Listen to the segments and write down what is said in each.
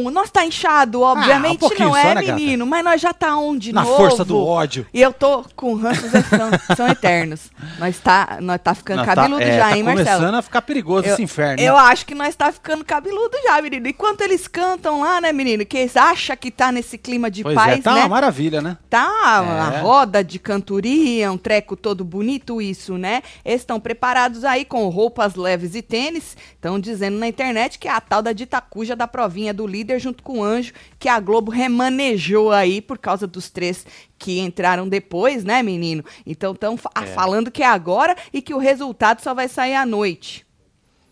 Tá como? Nós tá inchado, obviamente um pouquinho não é, né, menino? Mas nós já tá onde Na novo? força do ódio. E eu tô com ranços é são, são eternos. Nós tá, nós tá ficando tá- cabeludo é, já, tá hein, Marcelo? começando a ficar perigoso Eu- esse inferno. Eu acho que nós tá ficando cabeludo já, menino. Enquanto eles cantam lá, né, menino? Que eles acham que tá nesse clima de Pois paz, é, tá né? uma maravilha, né? Tá uma É. roda de cantoria, um treco todo bonito isso, né? Eles estão preparados aí com roupas leves e tênis. Estão dizendo na internet que é a tal da ditacuja da provinha do líder junto com o anjo, que a Globo remanejou aí por causa dos três que entraram depois, né, menino? Então estão É. falando que é agora e que o resultado só vai sair à noite.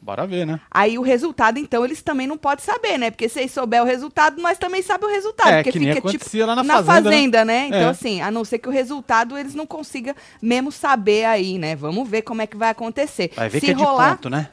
Bora ver, né? Aí o resultado, então, eles também não podem saber, né? Porque se eles souber o resultado, nós também sabemos o resultado. É, porque que nem fica tipo lá na na Fazenda, fazenda, né? né? Então, É. assim, a não ser que o resultado eles não consigam mesmo saber aí, né? Vamos ver como é que vai acontecer. Vai ver se que é de rolar, ponto, né?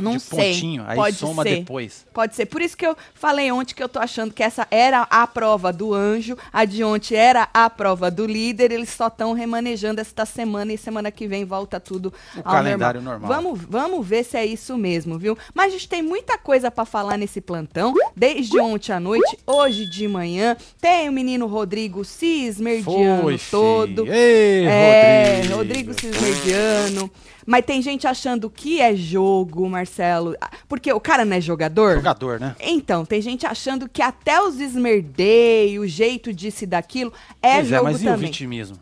Não de sei. pontinho, aí Pode soma ser. depois. Pode ser. Por isso que eu falei ontem que eu tô achando que essa era a prova do anjo, a de ontem era a prova do líder, eles só estão remanejando esta semana e semana que vem volta tudo O ao calendário normal. Vamos, vamos ver se é isso mesmo, viu? Mas a gente tem muita coisa pra falar nesse plantão, desde ontem à noite, hoje de manhã, tem o menino Rodrigo se esmerdiando Foi, todo. Ei, É, Rodrigo. Rodrigo Cismediano. Mas tem gente achando que é jogo, Marcelo. Ah, Porque o cara não é jogador? Jogador, né? Então, tem gente achando que até os esmerdeios, o jeito disso e daquilo, é pois é, jogo mas e o também. vitimismo?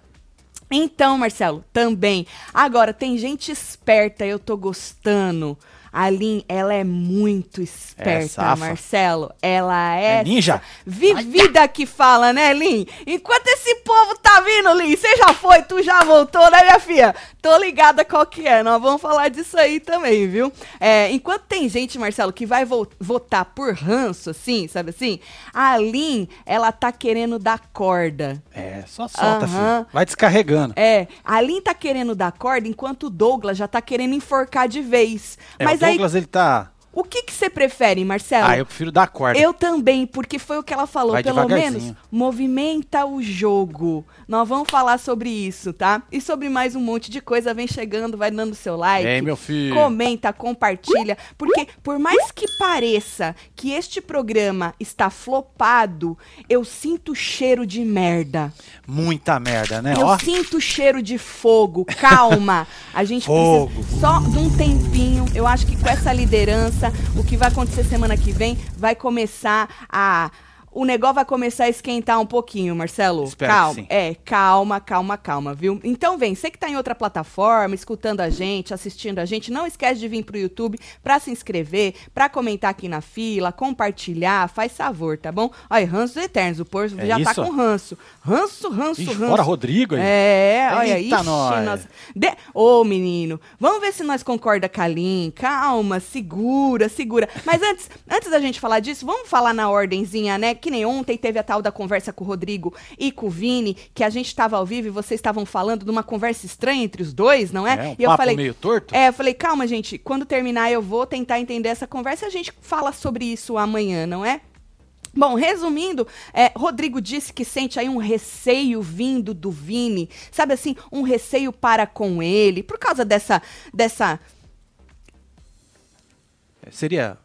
Então, Marcelo, também. Agora, tem gente esperta, eu tô gostando. A Lin, ela é muito esperta, safa. Marcelo. Ela é. É ninja? Vivida que fala, né, Lin? Enquanto esse povo tá vindo, Lin, você já foi, tu já voltou, né, minha filha? Tô ligada qual que é. Nós vamos falar disso aí também, viu? É, enquanto tem gente, Marcelo, que vai vo- votar por ranço, assim, sabe assim? A Lin, ela tá querendo dar corda. É, só solta, Aham. filho. Vai descarregando. É, a Lin tá querendo dar corda, enquanto o Douglas já tá querendo enforcar de vez. É, Mas Douglas, ele tá... o que que você prefere, Marcelo? Ah, eu prefiro dar corda. Eu também, porque foi o que ela falou. Vai Pelo menos, movimenta o jogo. Nós vamos falar sobre isso, tá? E sobre mais um monte de coisa. Vem chegando, vai dando seu like. Ei, meu filho. Comenta, compartilha. Porque, por mais que pareça que este programa está flopado, eu sinto cheiro de merda. Muita merda, né? Eu Ó, sinto cheiro de fogo. Calma. A gente Fogo. precisa só de um tempinho. Eu acho que com essa liderança, o que vai acontecer semana que vem vai começar a. O negócio vai começar a esquentar um pouquinho, Marcelo. Espero calma. É, calma, calma, calma, viu? Então vem, você que tá em outra plataforma, escutando a gente, assistindo a gente, não esquece de vir pro YouTube pra se inscrever, pra comentar aqui na fila, compartilhar, faz favor, tá bom? Olha, ranços eternos, o povo É já tá isso? com ranço. Ranço, ranço, Ixi, ranço. fora Rodrigo aí. É, olha, nós. nossa. De... Ô, menino, vamos ver se nós concorda com a Lin. Calma, segura, segura. Mas antes, antes da gente falar disso, vamos falar na ordenzinha, né? Que nem ontem teve a tal da conversa com o Rodrigo e com o Vini, que a gente tava ao vivo e vocês estavam falando de uma conversa estranha entre os dois, não é? É, um e eu falei, meio torto. é, eu falei, calma, gente, quando terminar eu vou tentar entender essa conversa e a gente fala sobre isso amanhã, não é? Bom, resumindo, é, Rodrigo disse que sente aí um receio vindo do Vini, sabe assim, um receio para com ele, por causa dessa, dessa, Seria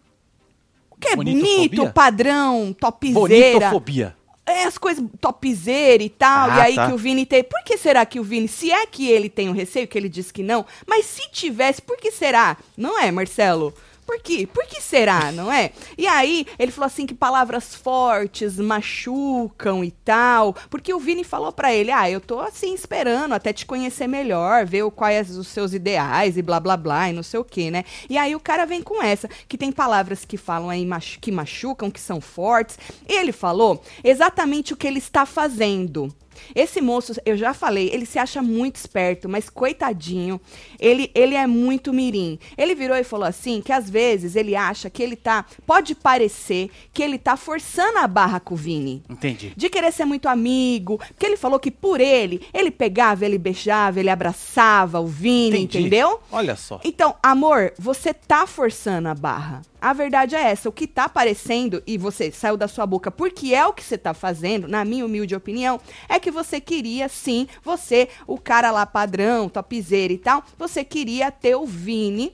que é bonito, padrão, topzeira, bonitofobia. é as coisas topzeira e tal, Ah, e aí tá. que o Vini tem, por que será que o Vini, se é que ele tem um receio, que ele diz que não, mas se tivesse, por que será? Não é, Marcelo? Por quê? Por que será, não é? E aí, ele falou assim que palavras fortes machucam e tal, porque o Vini falou pra ele, ah, eu tô assim esperando até te conhecer melhor, ver quais os seus ideais e blá blá blá e não sei o que, né? E aí o cara vem com essa, que tem palavras que falam aí machu- que machucam, que são fortes. Ele falou exatamente o que ele está fazendo. Esse moço, eu já falei, ele se acha muito esperto, mas coitadinho, ele, ele é muito mirim. Ele virou e falou assim, que às vezes ele acha que ele tá, pode parecer que ele tá forçando a barra com o Vini. Entendi. De querer ser muito amigo, porque ele falou que por ele, ele pegava, ele beijava, ele abraçava o Vini, Entendi. entendeu? Olha só. Então, amor, você tá forçando a barra. A verdade é essa. O que tá aparecendo, e você saiu da sua boca porque é o que você tá fazendo, na minha humilde opinião, é que você queria, sim, você, o cara lá padrão, topzera e tal, você queria ter o Vini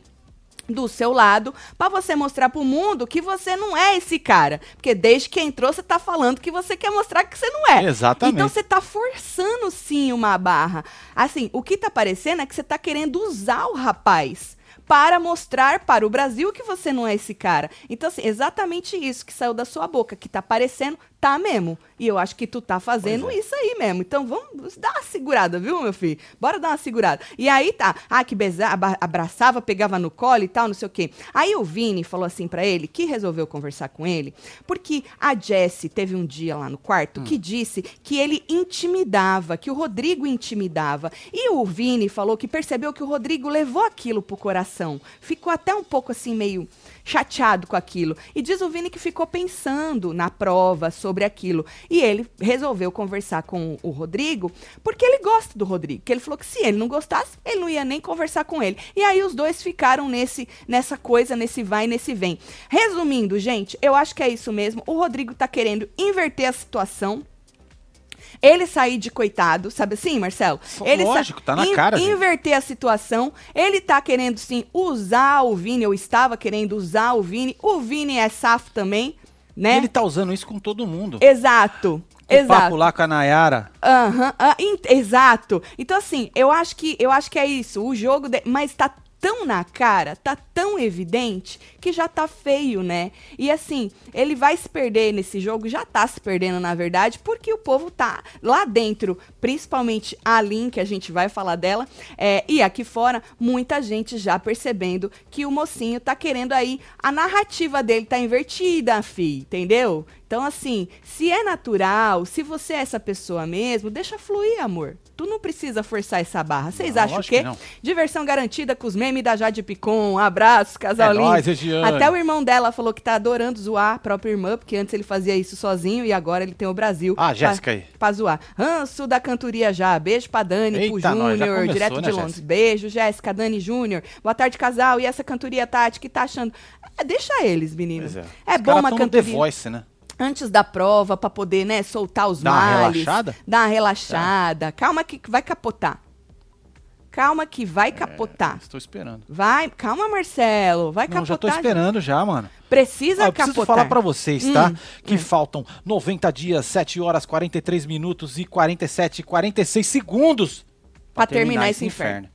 do seu lado para você mostrar pro mundo que você não é esse cara. Porque desde que entrou você tá falando que você quer mostrar que você não é. Exatamente. Então você tá forçando sim uma barra. Assim, o que tá parecendo é que você tá querendo usar o rapaz para mostrar para o Brasil que você não é esse cara. Então, assim, exatamente isso que saiu da sua boca, que tá parecendo, tá mesmo. E eu acho que tu tá fazendo é. isso aí mesmo. Então, vamos dar uma segurada, viu, meu filho? Bora dar uma segurada. E aí tá, ah, que besava, abraçava, pegava no colo e tal, não sei o quê. Aí o Vini falou assim para ele, que resolveu conversar com ele, porque a Jessie teve um dia lá no quarto Hum. que disse que ele intimidava, que o Rodrigo intimidava. E o Vini falou que percebeu que o Rodrigo levou aquilo pro coração. Ficou até um pouco assim, meio chateado com aquilo. E diz o Vini que ficou pensando na prova sobre aquilo. E ele resolveu conversar com o Rodrigo, porque ele gosta do Rodrigo. Que ele falou que se ele não gostasse, ele não ia nem conversar com ele. E aí os dois ficaram nesse nessa coisa, nesse vai, nesse vem. Resumindo, gente, eu acho que é isso mesmo. O Rodrigo tá querendo inverter a situação. Ele sair de coitado, sabe assim, Marcelo? Ele lógico, tá na cara, gente. Inverter a situação. Ele tá querendo, sim, usar o Vini, ou estava querendo usar o Vini. O Vini é safo também, né? E ele tá usando isso com todo mundo. Exato. O Exato. papo lá com a Nayara. Ah, in- exato. Então, assim, eu acho que eu acho que é isso. O jogo. de- Mas tá tão na cara, tá tão evidente, que já tá feio, né? E assim, ele vai se perder nesse jogo, já tá se perdendo, na verdade, porque o povo tá lá dentro, principalmente a Lin, que a gente vai falar dela, é, e aqui fora, muita gente já percebendo que o mocinho tá querendo aí. A narrativa dele tá invertida, fi, entendeu? Então, assim, se é natural, se você é essa pessoa mesmo, deixa fluir, amor. Tu não precisa forçar essa barra. Vocês Não, acham o quê? que. Diversão garantida com os memes da Jade Picon. Abraço, casal É lindo. nóis, Regiane. Até o irmão dela falou que tá adorando zoar a própria irmã, porque antes ele fazia isso sozinho e agora ele tem o Brasil. Ah, Jéssica aí. Pra zoar. Ranço da cantoria já. Beijo pra Dani, pro Eita, já Júnior, direto né, de Londres. Jéssica? Beijo, Jéssica, Dani Júnior. Boa tarde, casal. E essa cantoria, Tati, que tá achando? É, deixa eles, meninos. É. É, bom uma no The cantoria Voice, né? Antes da prova pra poder, né, soltar os Dá uma males. relaxada? Dar uma relaxada. Calma que vai capotar. Calma que vai capotar. Estou esperando. Vai, calma, Marcelo. Vai É. Não, já tô capotar. esperando já, mano. Precisa Ah, eu preciso capotar. falar pra vocês, tá? Hum, Que faltam 90 dias, 7 horas, 43 minutos e 47, 46 segundos Pra terminar esse inferno.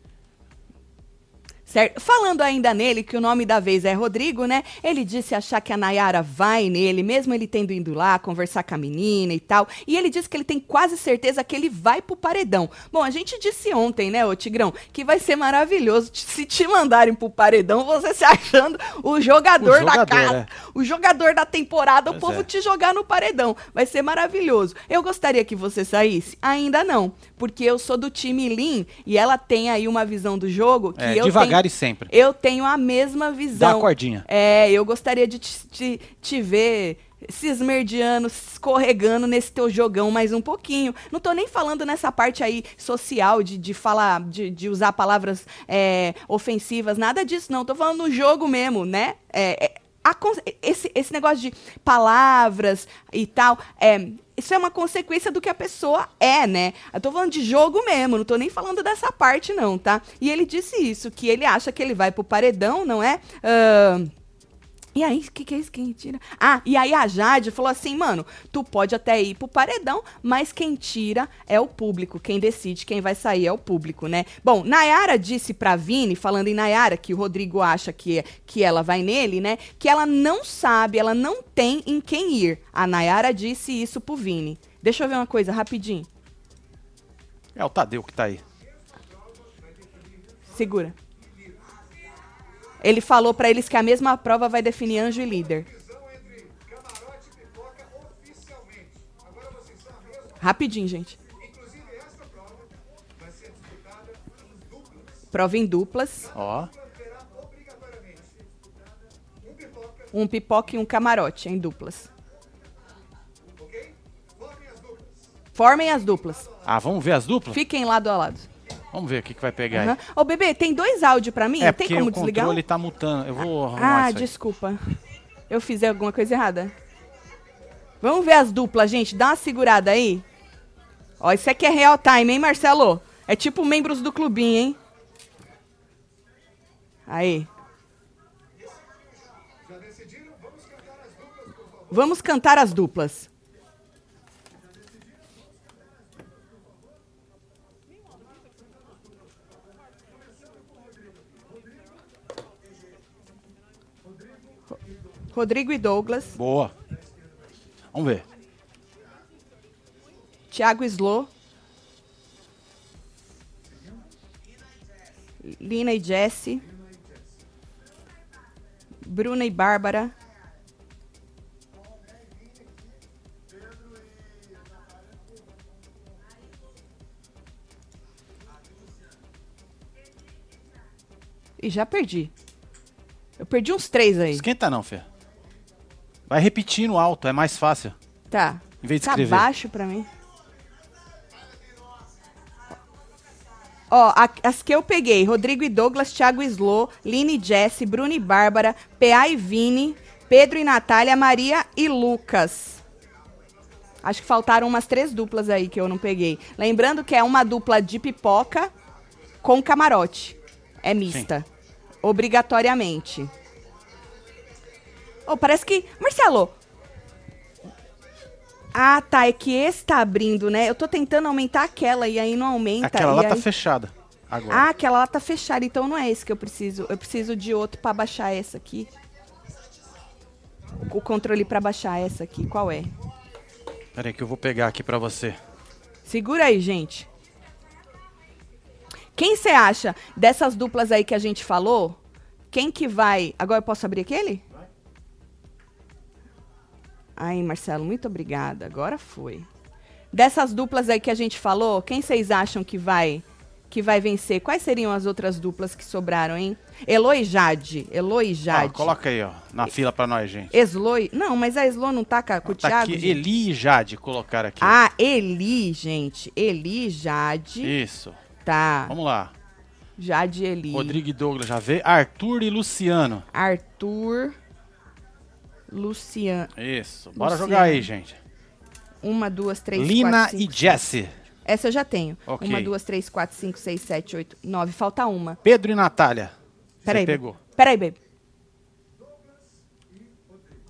Certo? Falando ainda nele, que o nome da vez é Rodrigo, né? Ele disse achar que a Nayara vai nele, mesmo ele tendo ido lá conversar com a menina e tal. E ele disse que ele tem quase certeza que ele vai pro paredão. Bom, a gente disse ontem, né, ô Tigrão, que vai ser maravilhoso se te mandarem pro paredão, você se achando o jogador, O da jogador, casa. é. O jogador da temporada, o Pois povo é. te jogar no paredão. Vai ser maravilhoso. Eu gostaria que você saísse? Ainda não. Porque eu sou do time Lin e ela tem aí uma visão do jogo que É, eu devagar sempre. eu tenho a mesma Dá visão. a cordinha. É, eu gostaria de te, te, te ver se esmerdeando, escorregando nesse teu jogão mais um pouquinho. Não tô nem falando nessa parte aí social de, de falar, de, de usar palavras é, ofensivas, nada disso, não. Tô falando no jogo mesmo, né? É, é, a esse, esse negócio de palavras e tal, é, isso é uma consequência do que a pessoa é, né? Eu tô falando de jogo mesmo, não tô nem falando dessa parte, não, tá? E ele disse isso, que ele acha que ele vai pro paredão, não é? Ahn, e aí, o que, que é isso? Quem tira? Ah, e aí a Jade falou assim, mano, tu pode até ir pro paredão, mas quem tira é o público. Quem decide quem vai sair é o público, né? Bom, Nayara disse pra Vini, falando em Nayara, que o Rodrigo acha que, que ela vai nele, né? Que ela não sabe, ela não tem em quem ir. A Nayara disse isso pro Vini. Deixa eu ver uma coisa, rapidinho. É o Tadeu que tá aí. Segura. Ele falou pra eles que a mesma prova vai definir anjo e líder. Rapidinho, gente. Prova em duplas. Ó. Um pipoca e um camarote em duplas. Formem as duplas. Ah, vamos ver as duplas? Fiquem lado a lado. Vamos ver o que, que vai pegar Aham. aí. Ô, bebê, tem dois áudios pra mim? É tem como o desligar? um? controle tá mutando. Eu vou arrumar Ah, isso aí. desculpa. Eu fiz alguma coisa errada. Vamos ver as duplas, gente. Dá uma segurada aí. Ó, isso aqui é real time, hein, Marcelo? É tipo membros do clubinho, hein? Aí. Vamos cantar as duplas. Rodrigo e Douglas. Boa. Vamos ver. Thiago Slow. Lina e Jesse. Bruna e Bárbara. E já perdi. Eu perdi uns três aí. Esquenta não, Fê. Vai repetindo alto, é mais fácil. Tá. Em vez de tá escrever. baixo pra mim. Ó, a- as que eu peguei: Rodrigo e Douglas, Thiago e Slow, Line e Jesse, Bruno e Bárbara, PA e Vini, Pedro e Natália, Maria e Lucas. Acho que faltaram umas três duplas aí que eu não peguei. Lembrando que é uma dupla de pipoca com camarote. É mista. Obrigatoriamente. Oh, parece que. Marcelo, ah, tá. É que esse tá abrindo, né? Eu tô tentando aumentar aquela e aí não aumenta. Aquela e lá tá aí- fechada. Agora. Ah, aquela lá tá fechada, então não é esse que eu preciso. Eu preciso de outro pra baixar essa aqui. O controle pra baixar essa aqui, qual é? Pera aí que eu vou pegar aqui pra você. Segura aí, gente. Quem você acha dessas duplas aí que a gente falou? Quem que vai. Agora eu posso abrir aquele? Aí, Marcelo, muito obrigada. Agora foi. Dessas duplas aí que a gente falou, quem vocês acham que vai que vai vencer? Quais seriam as outras duplas que sobraram, hein? Elo e Jade. Elo e Jade. coloca aí, ó, na fila pra nós, gente. Eslo e- Não, mas a Eslo não tá com, o Tá Thiago? aqui, gente? Eli e Jade colocaram aqui. Ah, Eli, gente. Eli, Jade. Isso. Tá. Vamos lá. Jade e Eli. Rodrigo e Douglas já vê. Arthur e Luciano. Arthur. Luciano. Isso. Bora jogar aí, gente. Uma, duas, três, Lina quatro, e cinco. Jesse. Essa eu já tenho. Ok. Uma, duas, três, quatro, cinco, seis, sete, oito, nove. Falta uma. Pedro e Natália. Peraí. Pegou. Peraí, baby.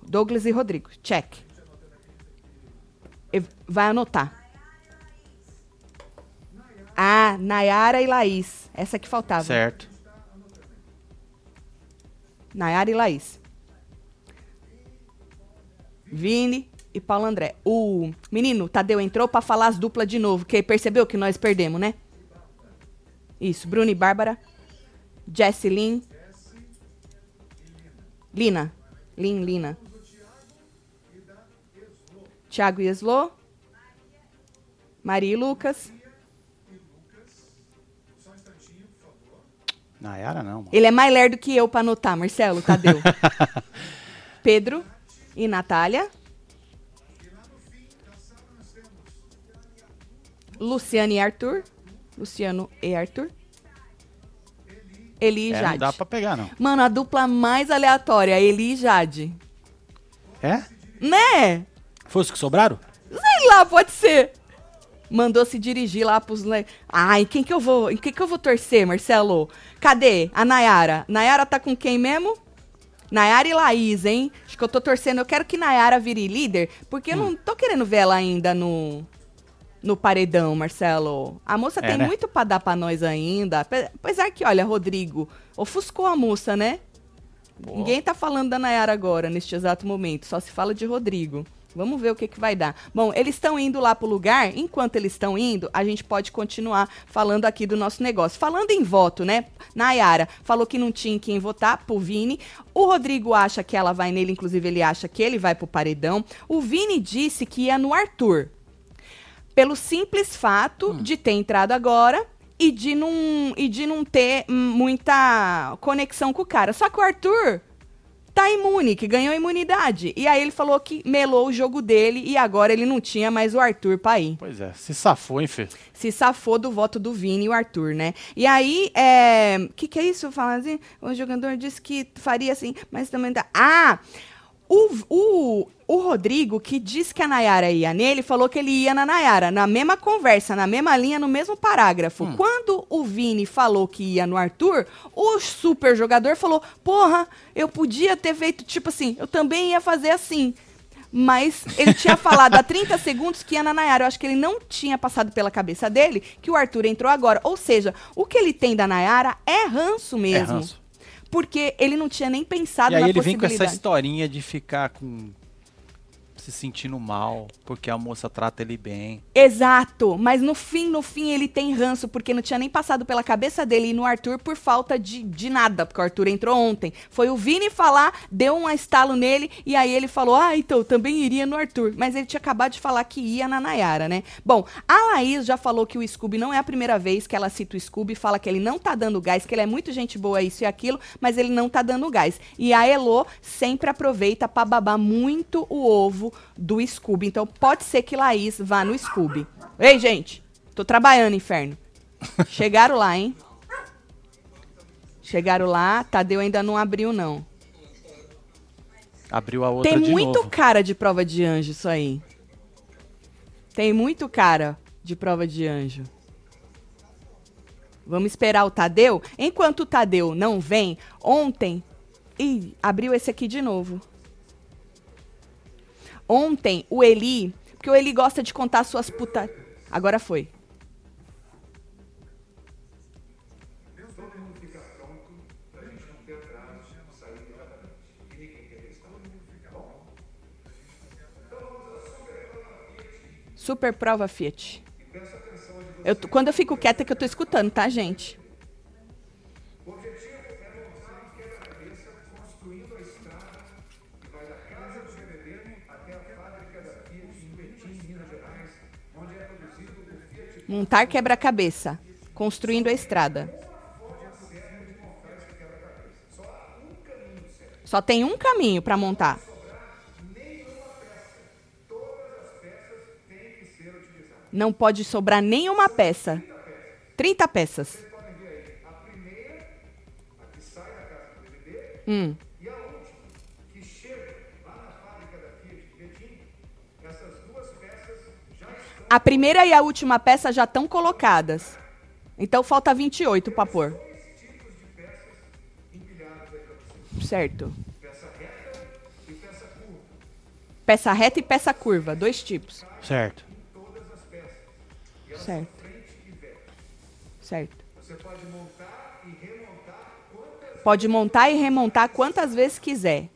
Douglas e Rodrigo. Check. E vai anotar. Ah, Nayara e Laís. Essa que faltava. Certo. Nayara e Laís. Vini e Paulo André. O menino Tadeu entrou pra falar as duplas de novo, que percebeu que nós perdemos, né? Isso, Bruno e Bárbara. Jessie Lin. Lina. Lin, Lina. Thiago e Eslo. Maria e Lucas. Nayara não, mano. Ele é mais lerdo que eu pra anotar, Marcelo, Tadeu. Pedro e Natália. Luciano e Arthur. Luciano e Arthur. Eli e É, Jade. não dá pra pegar, não. Mano, a dupla mais aleatória, Eli e Jade. É? Né? Foi os que sobraram? Sei lá, pode ser. Mandou se dirigir lá pros. Ai, quem que eu vou. Em quem que eu vou torcer, Marcelo? Cadê? A Nayara. Nayara tá com quem mesmo? Nayara e Laís, hein? Acho que eu tô torcendo. Eu quero que Nayara vire líder, porque eu não tô querendo ver ela ainda no. No paredão, Marcelo. A moça É, tem né? muito pra dar pra nós ainda. Ape- Apesar que, olha, Rodrigo, ofuscou a moça, né? Boa. Ninguém tá falando da Nayara agora, neste exato momento. Só se fala de Rodrigo. Vamos ver o que, que vai dar. Bom, eles estão indo lá pro lugar. Enquanto eles estão indo, a gente pode continuar falando aqui do nosso negócio. Falando em voto, né? Nayara falou que não tinha em quem votar pro Vini. O Rodrigo acha que ela vai nele, inclusive ele acha que ele vai pro paredão. O Vini disse que ia no Arthur. Pelo simples fato de ter entrado agora e de não, e de não ter hum, muita conexão com o cara. Só que o Arthur tá imune, que ganhou imunidade. E aí ele falou que melou o jogo dele e agora ele não tinha mais o Arthur pra ir. Pois é, se safou, hein, Fê? Se safou do voto do Vini e o Arthur, né? E aí, é. O que, que é isso? Fala assim, o jogador disse que faria assim, mas também dá. Ah! O, o, o Rodrigo, que disse que a Nayara ia nele, falou que ele ia na Nayara, na mesma conversa, na mesma linha, no mesmo parágrafo. Quando o Vini falou que ia no Arthur, o super jogador falou: Porra, eu podia ter feito tipo assim, eu também ia fazer assim. Mas ele tinha falado há 30 segundos que ia na Nayara. Eu acho que ele não tinha passado pela cabeça dele que o Arthur entrou agora. Ou seja, o que ele tem da Nayara é ranço mesmo. ranço. Porque ele não tinha nem pensado E aí na ele vem com essa possibilidade. historinha de ficar com se sentindo mal, porque a moça trata ele bem. Exato, mas no fim, no fim, ele tem ranço, porque não tinha nem passado pela cabeça dele ir no Arthur por falta de, de nada, porque o Arthur entrou ontem. Foi o Vini falar, deu um estalo nele, e aí ele falou, ah, então, também iria no Arthur. Mas ele tinha acabado de falar que ia na Nayara, né? Bom, a Laís já falou que o Scooby não é a primeira vez que ela cita o Scooby, fala que ele não tá dando gás, que ele é muito gente boa, isso e aquilo, mas ele não tá dando gás. E a Elo sempre aproveita pra babar muito o ovo do Scooby. Então pode ser que Laís vá no Scooby. Ei, gente, tô trabalhando, inferno. Chegaram lá, hein? Chegaram lá, Tadeu ainda não abriu, não. Abriu a outra Tem muito novo. cara de prova de anjo isso aí. Tem muito cara de prova de anjo. Vamos esperar o Tadeu? Enquanto o Tadeu não vem, ontem. Ih, abriu esse aqui de novo. Ontem, o Eli. Porque o Eli gosta de contar suas puta. Agora foi. Super prova Fiat. Eu quando eu fico quieta é que eu tô escutando, tá, gente? Montar quebra-cabeça, construindo a estrada. Só tem um caminho para montar. Não pode sobrar nenhuma peça. 30 peças. Hum. A primeira e a última peça já estão colocadas. Então falta 28 para pôr. Certo. Peça reta e peça curva, dois tipos. Certo. Certo. Certo. Pode montar e remontar quantas vezes quiser.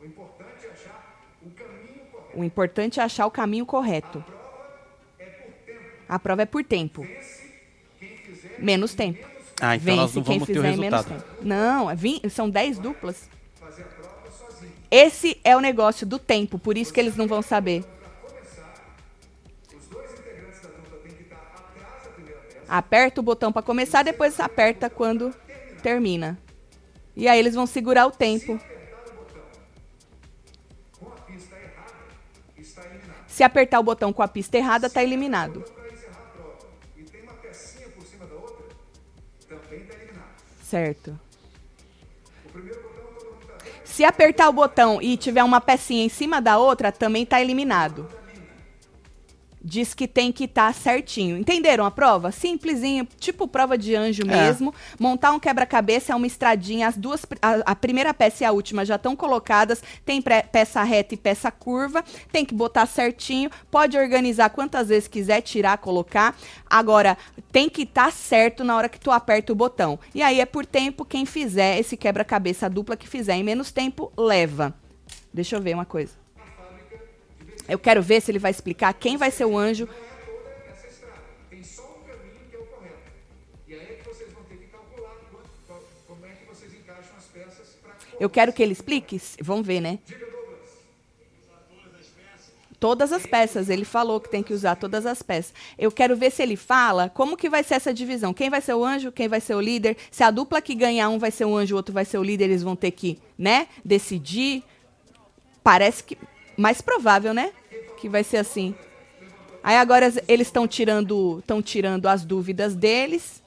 O importante é achar o caminho correto. A prova é por tempo. Menos tempo. Ah, então nós Vence não quem vamos ter o resultado. tempo. Não, é vin- são 10 duplas. Esse é o negócio do tempo, por isso que eles não vão saber. Aperta o botão para começar, depois aperta quando termina. E aí eles vão segurar o tempo. Se apertar o botão com a pista errada, tá eliminado. Certo. Se apertar o botão e tiver uma pecinha em cima da outra, também tá eliminado. Diz que tem que estar certinho. Entenderam a prova? Simplesinho, tipo prova de anjo É. mesmo. Montar um quebra-cabeça é uma estradinha. As duas, a, a primeira peça e a última já estão colocadas. Tem pré- peça reta e peça curva. Tem que botar certinho. Pode organizar quantas vezes quiser, tirar, colocar. Agora, tem que estar certo na hora que tu aperta o botão. E aí é por tempo. Quem fizer esse quebra-cabeça dupla que fizer em menos tempo, leva. Deixa eu ver uma coisa. Eu quero ver se ele vai explicar quem vai ser o anjo. Eu quero que ele explique. Vamos ver, né? Todas as peças, ele falou que tem que usar todas as peças. Eu quero ver se ele fala como que vai ser essa divisão. Quem vai ser o anjo, quem vai ser o líder. Se a dupla que ganhar um vai ser o anjo, o outro vai ser o líder, eles vão ter que, né, decidir. Parece que mais provável, né? Que vai ser assim. Aí agora eles estão tirando, estão tirando as dúvidas deles.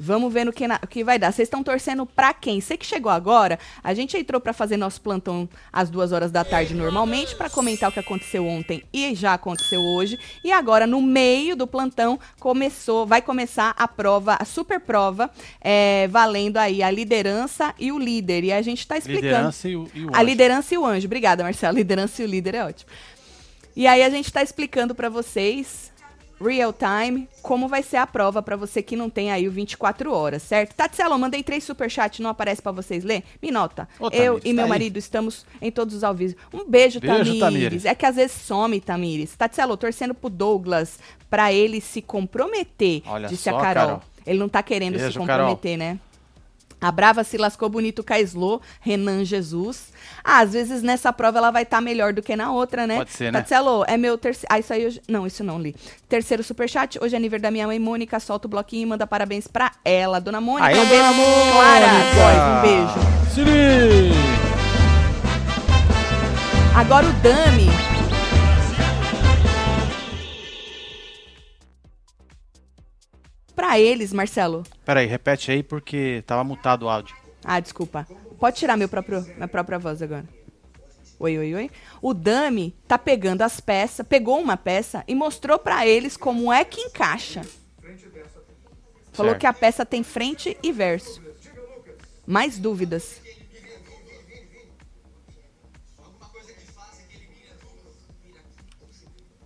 Vamos ver no que, na- o que vai dar. Vocês estão torcendo pra quem? Você que chegou agora, a gente entrou pra fazer nosso plantão às duas horas da tarde normalmente, pra comentar o que aconteceu ontem e já aconteceu hoje. E agora, no meio do plantão, começou, vai começar a prova, a super prova, é, valendo aí a liderança e o líder. E a gente tá explicando. Liderança e o, e o A liderança e o anjo. Obrigada, Marcelo. Liderança e o líder é ótimo. E aí a gente tá explicando pra vocês, real time, como vai ser a prova pra você que não tem aí o 24 horas, certo? Tatselo, eu mandei três superchats, não aparece pra vocês ler? Me nota. Ô, eu Tamires, e meu tá aí. marido estamos em todos os ao vivo. Um beijo, Beijo, Tamires. Tamires. É que às vezes some, Tamires. Tatselo, torcendo pro Douglas pra ele se comprometer, Olha disse só, a Carol. Carol. Ele não tá querendo se Beijo, Carol. comprometer, né? A Brava se lascou bonito Caislo, Renan Jesus. Ah, às vezes nessa prova ela vai estar melhor do que na outra, né? Pode ser, né? Tatselo, é meu terceiro. Ah, isso aí hoje. Não, isso não li. Terceiro superchat. Hoje é aniversário da minha mãe Mônica. Solta o bloquinho e manda parabéns pra ela. Dona Mônica, Aê, um beijo. Mônica! Clara, um beijo. Siri! Agora o Dami. Pra eles, Marcelo. Peraí, repete aí porque tava mutado o áudio. Ah, desculpa. Pode tirar meu próprio, minha própria voz agora. Oi, oi, oi. O Dami tá pegando as peças, pegou uma peça e mostrou pra eles como é que encaixa. Falou Certo. que a peça tem frente e verso. Mais dúvidas?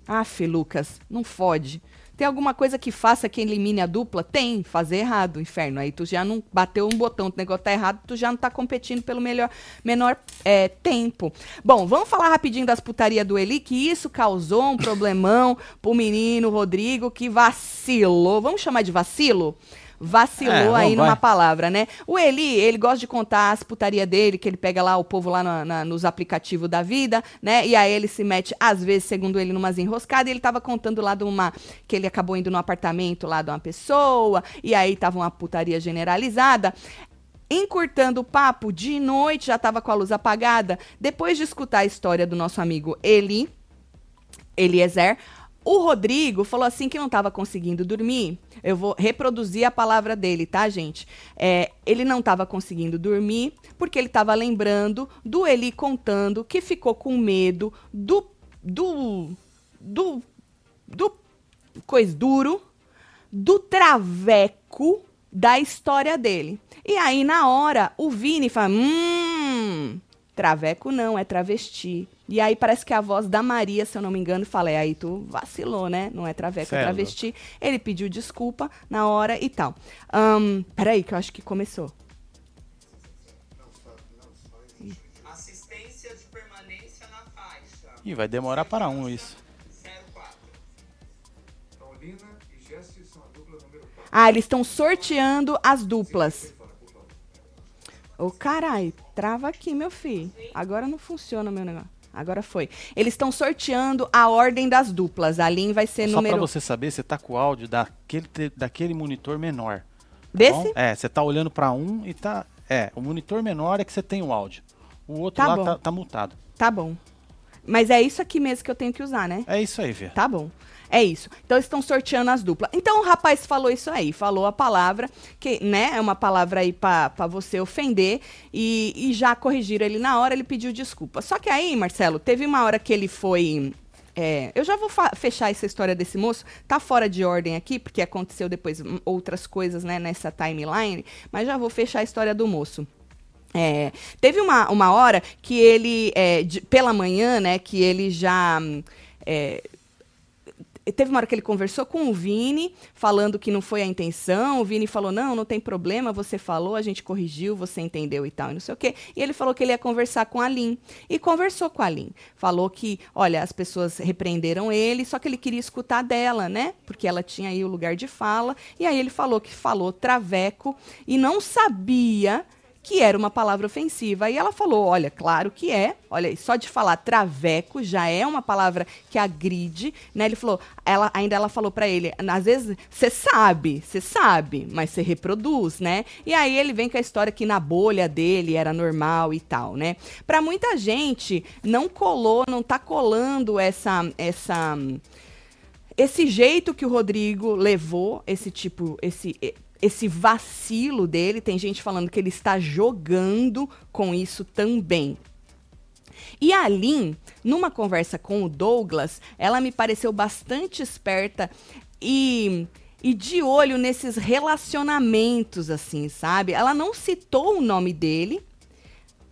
Aff, Lucas, não fode. Tem alguma coisa que faça que elimine a dupla? Tem, fazer errado, inferno. Aí tu já não bateu um botão, o negócio tá errado, tu já não tá competindo pelo melhor, menor é, tempo. Bom, vamos falar rapidinho das putarias do Eli, que isso causou um problemão pro menino Rodrigo, que vacilou. Vamos chamar de vacilo? Vacilou É, aí numa vai. palavra, né? O Eli, ele gosta de contar as putaria dele, que ele pega lá o povo lá na- na- nos aplicativos da vida, né? E aí ele se mete, às vezes, segundo ele, numas enroscadas. E ele tava contando lá de uma. que ele acabou indo no apartamento lá de uma pessoa, e aí tava uma putaria generalizada. Encurtando o papo, de noite já tava com a luz apagada. Depois de escutar a história do nosso amigo Eli, Eliezer. O Rodrigo falou assim que não estava conseguindo dormir. Eu vou reproduzir a palavra dele, tá, gente? É, ele não estava conseguindo dormir porque ele estava lembrando do Eli contando que ficou com medo do. do. do. do. coisa duro, do traveco da história dele. E aí, na hora, o Vini fala: hum. Traveco não, é travesti. E aí parece que a voz da Maria, se eu não me engano, fala, é aí tu vacilou, né? Não é traveco, Cê é travesti. Ele pediu desculpa na hora e tal. Ahn, peraí, que eu acho que começou. Assistência de permanência na faixa. Ih, vai demorar para um isso. 04. Paulina e Jesse são a dupla número 4. Ah, eles estão sorteando as duplas. Ô, carai, trava aqui, meu filho. Agora não funciona meu negócio. Agora foi. Eles estão sorteando a ordem das duplas. A Lin vai ser Só número... pra você saber, você tá com o áudio daquele, daquele monitor menor. tá Desse? bom? É, você tá olhando pra um e tá. É, o monitor menor é que você tem o áudio. O outro Tá lá bom. tá, tá mutado. Tá bom. Mas é isso aqui mesmo que eu tenho que usar, né? É isso aí, Vê. Tá bom. É isso. Então estão sorteando as duplas. Então o rapaz falou isso aí, falou a palavra, que, né, é uma palavra aí pra você ofender, e, e já corrigiram ele na hora, ele pediu desculpa. Só que aí, Marcelo, teve uma hora que ele foi. é, eu já vou fechar essa história desse moço, tá fora de ordem aqui, porque aconteceu depois outras coisas, né, nessa timeline, mas já vou fechar a história do moço. É, teve uma, uma hora que ele, é, de- pela manhã, né, que ele já. é, teve uma hora que ele conversou com o Vini, falando que não foi a intenção. O Vini falou: não, não tem problema, você falou, a gente corrigiu, você entendeu e tal, e não sei o quê. E ele falou que ele ia conversar com a Lin. E conversou com a Lin. Falou que, olha, as pessoas repreenderam ele, só que ele queria escutar dela, né? Porque ela tinha aí o lugar de fala. E aí ele falou que falou traveco e não sabia que era uma palavra ofensiva. E ela falou: olha, claro que é. Olha, só de falar traveco já é uma palavra que agride, né? Ele falou, ela ainda ela falou pra ele, às vezes você sabe, você sabe, mas você reproduz, né? E aí ele vem com a história que na bolha dele era normal e tal, né? Pra muita gente não colou, não tá colando essa essa esse jeito que o Rodrigo levou, esse tipo, esse esse vacilo dele. Tem gente falando que ele está jogando com isso também. E a Lin, numa conversa com o Douglas, ela me pareceu bastante esperta e e de olho nesses relacionamentos, assim, sabe? Ela não citou o nome dele,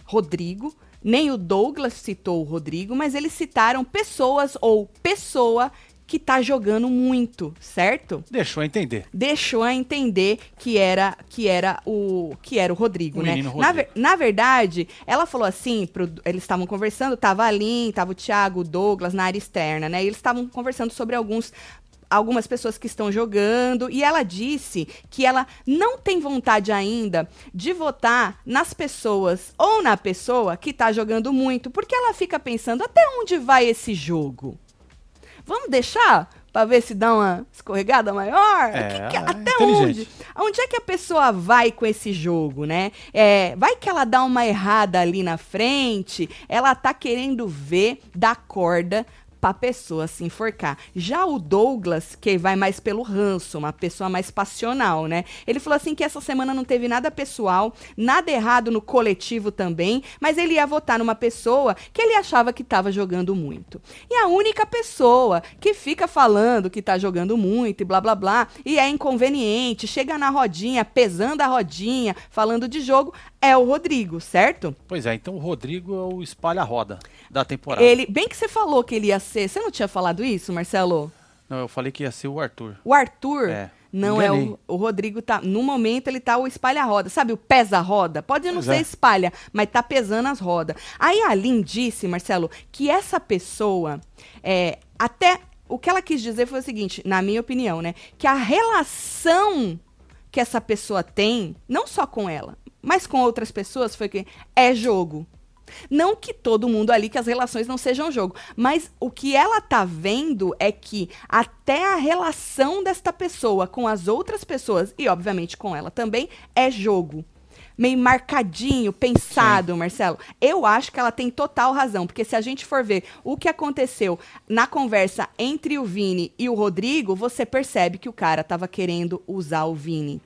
Rodrigo, nem o Douglas citou o Rodrigo, mas eles citaram pessoas ou pessoa que tá jogando muito, certo? Deixou a entender. Deixou a entender que era que era o que era o Rodrigo, O né? Na, Rodrigo. ver- na verdade, ela falou assim, pro- eles estavam conversando, tava a Lin, tava o Thiago, o Douglas na área externa, né? E eles estavam conversando sobre alguns algumas pessoas que estão jogando e ela disse que ela não tem vontade ainda de votar nas pessoas ou na pessoa que tá jogando muito, porque ela fica pensando até onde vai esse jogo. Vamos deixar pra ver se dá uma escorregada maior? É, Que que- é até inteligente. onde? Onde é que a pessoa vai com esse jogo, né? É, vai que ela dá uma errada ali na frente, ela tá querendo ver da corda pra pessoa se enforcar. Já o Douglas, que vai mais pelo ranço, uma pessoa mais passional, né? Ele falou assim que essa semana não teve nada pessoal, nada errado no coletivo também, mas ele ia votar numa pessoa que ele achava que tava jogando muito. E a única pessoa que fica falando que tá jogando muito e blá blá blá, e é inconveniente, chega na rodinha, pesando a rodinha, falando de jogo, é o Rodrigo, certo? Pois é, então o Rodrigo é o espalha-roda da temporada. Ele, bem que você falou que ele ia ser. Você não tinha falado isso, Marcelo? Não, eu falei que ia ser o Arthur. O Arthur É, não é enganei. o, o Rodrigo tá. No momento ele tá o espalha-roda. Sabe o pesa-roda? Pode não Pois ser é. espalha, mas tá pesando as rodas. Aí a Lin disse, Marcelo, que essa pessoa. É, até. O que ela quis dizer foi o seguinte, na minha opinião, né? Que a relação que essa pessoa tem, não só com ela, mas com outras pessoas, foi que é jogo. Não que todo mundo ali, que as relações não sejam jogo. Mas o que ela tá vendo é que até a relação desta pessoa com as outras pessoas, e obviamente com ela também, é jogo. Meio marcadinho, pensado, Marcelo. Eu acho que ela tem total razão, porque se a gente for ver o que aconteceu na conversa entre o Vini e o Rodrigo, você percebe que o cara tava querendo usar o Vini.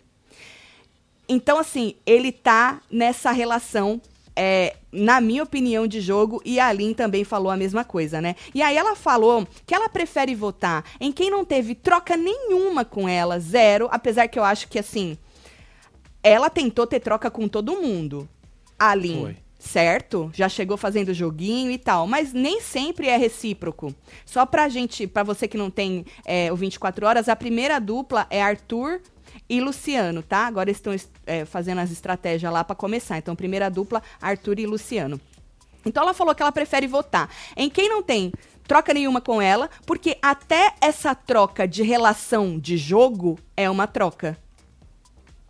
Então, assim, ele tá nessa relação, é, na minha opinião, de jogo, e a Aline também falou a mesma coisa, né? E aí ela falou que ela prefere votar em quem não teve troca nenhuma com ela, zero, apesar que eu acho que, assim, ela tentou ter troca com todo mundo. A Aline. Foi. Certo? Já chegou fazendo joguinho e tal, mas nem sempre é recíproco. Só pra gente, pra você que não tem é, o 24 horas, a primeira dupla é Arthur e Luciano, tá? Agora estão é, fazendo as estratégias lá pra começar. Então, primeira dupla, Arthur e Luciano. Então ela falou que ela prefere votar em quem não tem troca nenhuma com ela, porque até essa troca de relação de jogo é uma troca.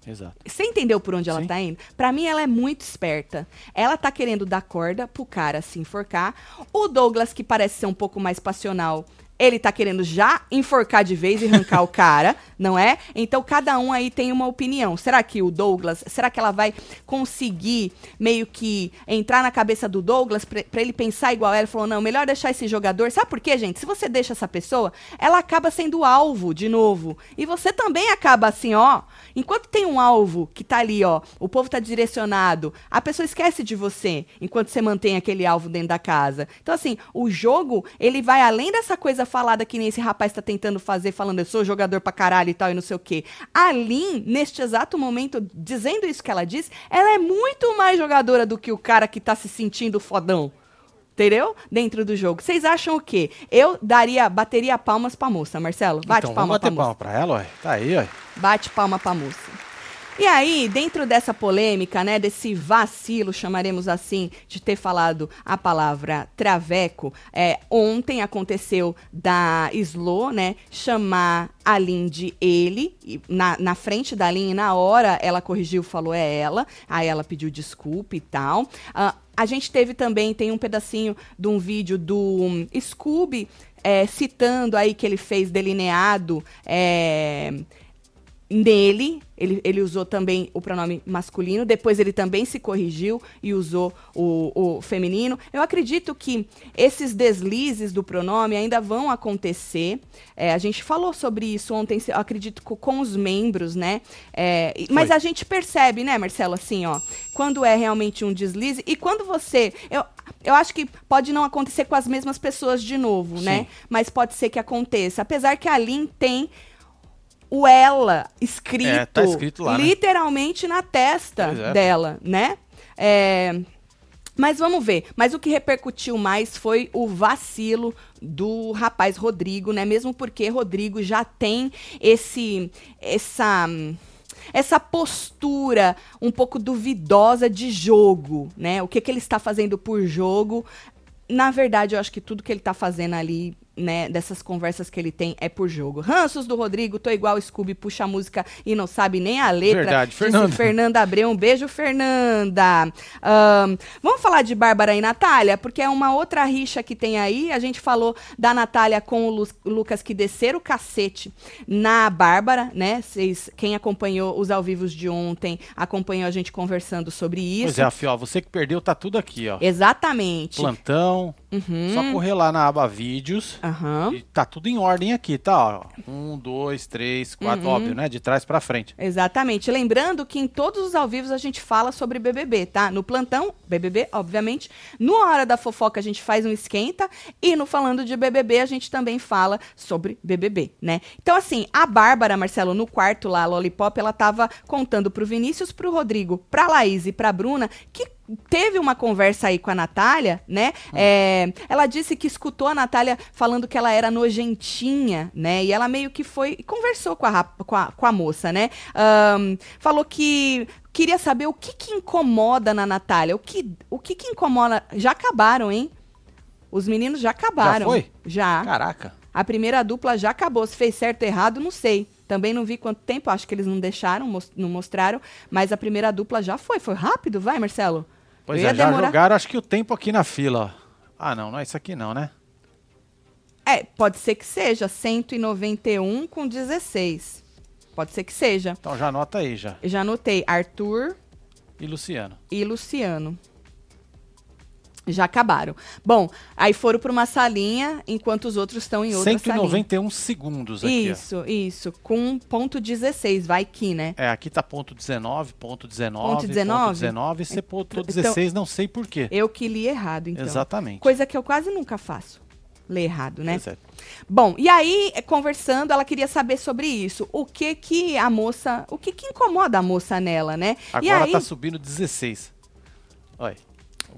Exato. Você entendeu por onde ela Sim. tá indo? Pra mim, ela é muito esperta. Ela tá querendo dar corda pro cara se enforcar. O Douglas, que parece ser um pouco mais passional, ele tá querendo já enforcar de vez e arrancar o cara, não é? Então, cada um aí tem uma opinião. Será que o Douglas, será que ela vai conseguir meio que entrar na cabeça do Douglas pra ele pensar igual ela? Falou, não, melhor deixar esse jogador. Sabe por quê, gente? Se você deixa essa pessoa, ela acaba sendo alvo de novo. E você também acaba assim, ó. Enquanto tem um alvo que tá ali, ó, o povo tá direcionado, a pessoa esquece de você enquanto você mantém aquele alvo dentro da casa. Então, assim, o jogo, ele vai além dessa coisa falada que nem esse rapaz tá tentando fazer, falando eu sou jogador pra caralho e tal e não sei o quê. A Lin, neste exato momento, dizendo isso que ela disse, ela é muito mais jogadora do que o cara que tá se sentindo fodão. Entendeu? Dentro do jogo. Vocês acham o quê? Eu daria, bateria palmas pra moça, Marcelo. Bate então, palma vamos bater pra moça. palma pra ela, ué. Tá aí, ué. Bate palma pra moça. E aí, dentro dessa polêmica, né, desse vacilo, chamaremos assim, de ter falado a palavra traveco, é, ontem aconteceu da Slo, né, chamar a Lin de ele, na, na frente da Lin, na hora ela corrigiu, falou é ela, aí ela pediu desculpa e tal. Ah, a gente teve também, tem um pedacinho de um vídeo do um, Scooby é, citando aí que ele fez delineado é, nele, ele, ele usou também o pronome masculino, depois ele também se corrigiu e usou o, o feminino. Eu acredito que esses deslizes do pronome ainda vão acontecer. É, a gente falou sobre isso ontem, eu acredito co- com os membros, né? É, mas a gente percebe, né, Marcelo, assim, ó, quando é realmente um deslize e quando você. Eu, eu acho que pode não acontecer com as mesmas pessoas de novo, né? Sim. Mas pode ser que aconteça. Apesar que a Lin tem o ela escrito, É, tá escrito lá, né? literalmente na testa é. dela, né? É, mas vamos ver. Mas o que repercutiu mais foi o vacilo do rapaz Rodrigo, né? Mesmo porque Rodrigo já tem esse essa essa postura um pouco duvidosa de jogo, né? O que, que ele está fazendo por jogo? Na verdade, eu acho que tudo que ele tá fazendo ali, né, dessas conversas que ele tem é por jogo. Ranços do Rodrigo, tô igual Scooby, puxa a música e não sabe nem a letra. Verdade, Fernanda. Fernanda Abreu, um beijo, Fernanda. Ahn, vamos falar de Bárbara e Natália, porque é uma outra rixa que tem aí. A gente falou da Natália com o Lu- Lucas que desceram o cacete na Bárbara, né? Vocês, quem acompanhou os ao vivos de ontem, acompanhou a gente conversando sobre isso. Pois é, Fio, você que perdeu, tá tudo aqui, ó. Exatamente. Plantão. Uhum. Só correr lá na aba vídeos. Aham. E tá tudo em ordem aqui, tá? Ó. Um, dois, três, quatro, Uhum. óbvio, né? De trás pra frente. Exatamente. Lembrando que em todos os ao vivos a gente fala sobre BBB, tá? No plantão, BBB, obviamente. No Hora da Fofoca a gente faz um esquenta. E no Falando de BBB a gente também fala sobre BBB, né? Então, assim, a Bárbara, Marcelo, no quarto lá, a Lollipop, ela tava contando pro Vinícius, pro Rodrigo, pra Laís e pra Bruna que teve uma conversa aí com a Natália, né? É, ela disse que escutou a Natália falando que ela era nojentinha, né? E ela meio que foi e conversou com a, com a, com a moça, né? Ahn, falou que queria saber o que, que incomoda na Natália. O que, o que, que incomoda. Já acabaram, hein? Os meninos já acabaram. foi? Já. Caraca. A primeira dupla já acabou. Se fez certo ou errado, não sei. Também não vi quanto tempo, acho que eles não deixaram, não mostraram. Mas a primeira dupla já foi. Foi rápido, vai, Marcelo? Pois é, já demorar- jogaram acho que o tempo aqui na fila, ó. Ah, não, não é isso aqui não, né? É, pode ser que seja 191 com 16. Pode ser que seja. Então já anota aí já. Eu já anotei Arthur E Luciano. e Luciano. Já acabaram. Bom, aí foram para uma salinha, enquanto os outros estão em outra salinha. 191 segundos aqui, Isso, isso. Com ponto 16, vai que, né? ó. É, aqui tá ponto 19, ponto 19, Ponto 19? ponto 19, e você botou Então- 16, não sei por quê. Eu que li errado, então. Exatamente. Coisa que eu quase nunca faço. Ler errado, né? Pois é. Bom, e aí, conversando, ela queria saber sobre isso. O que que a moça. O que que incomoda a moça nela, né? e Agora aí, tá subindo 16. Olha.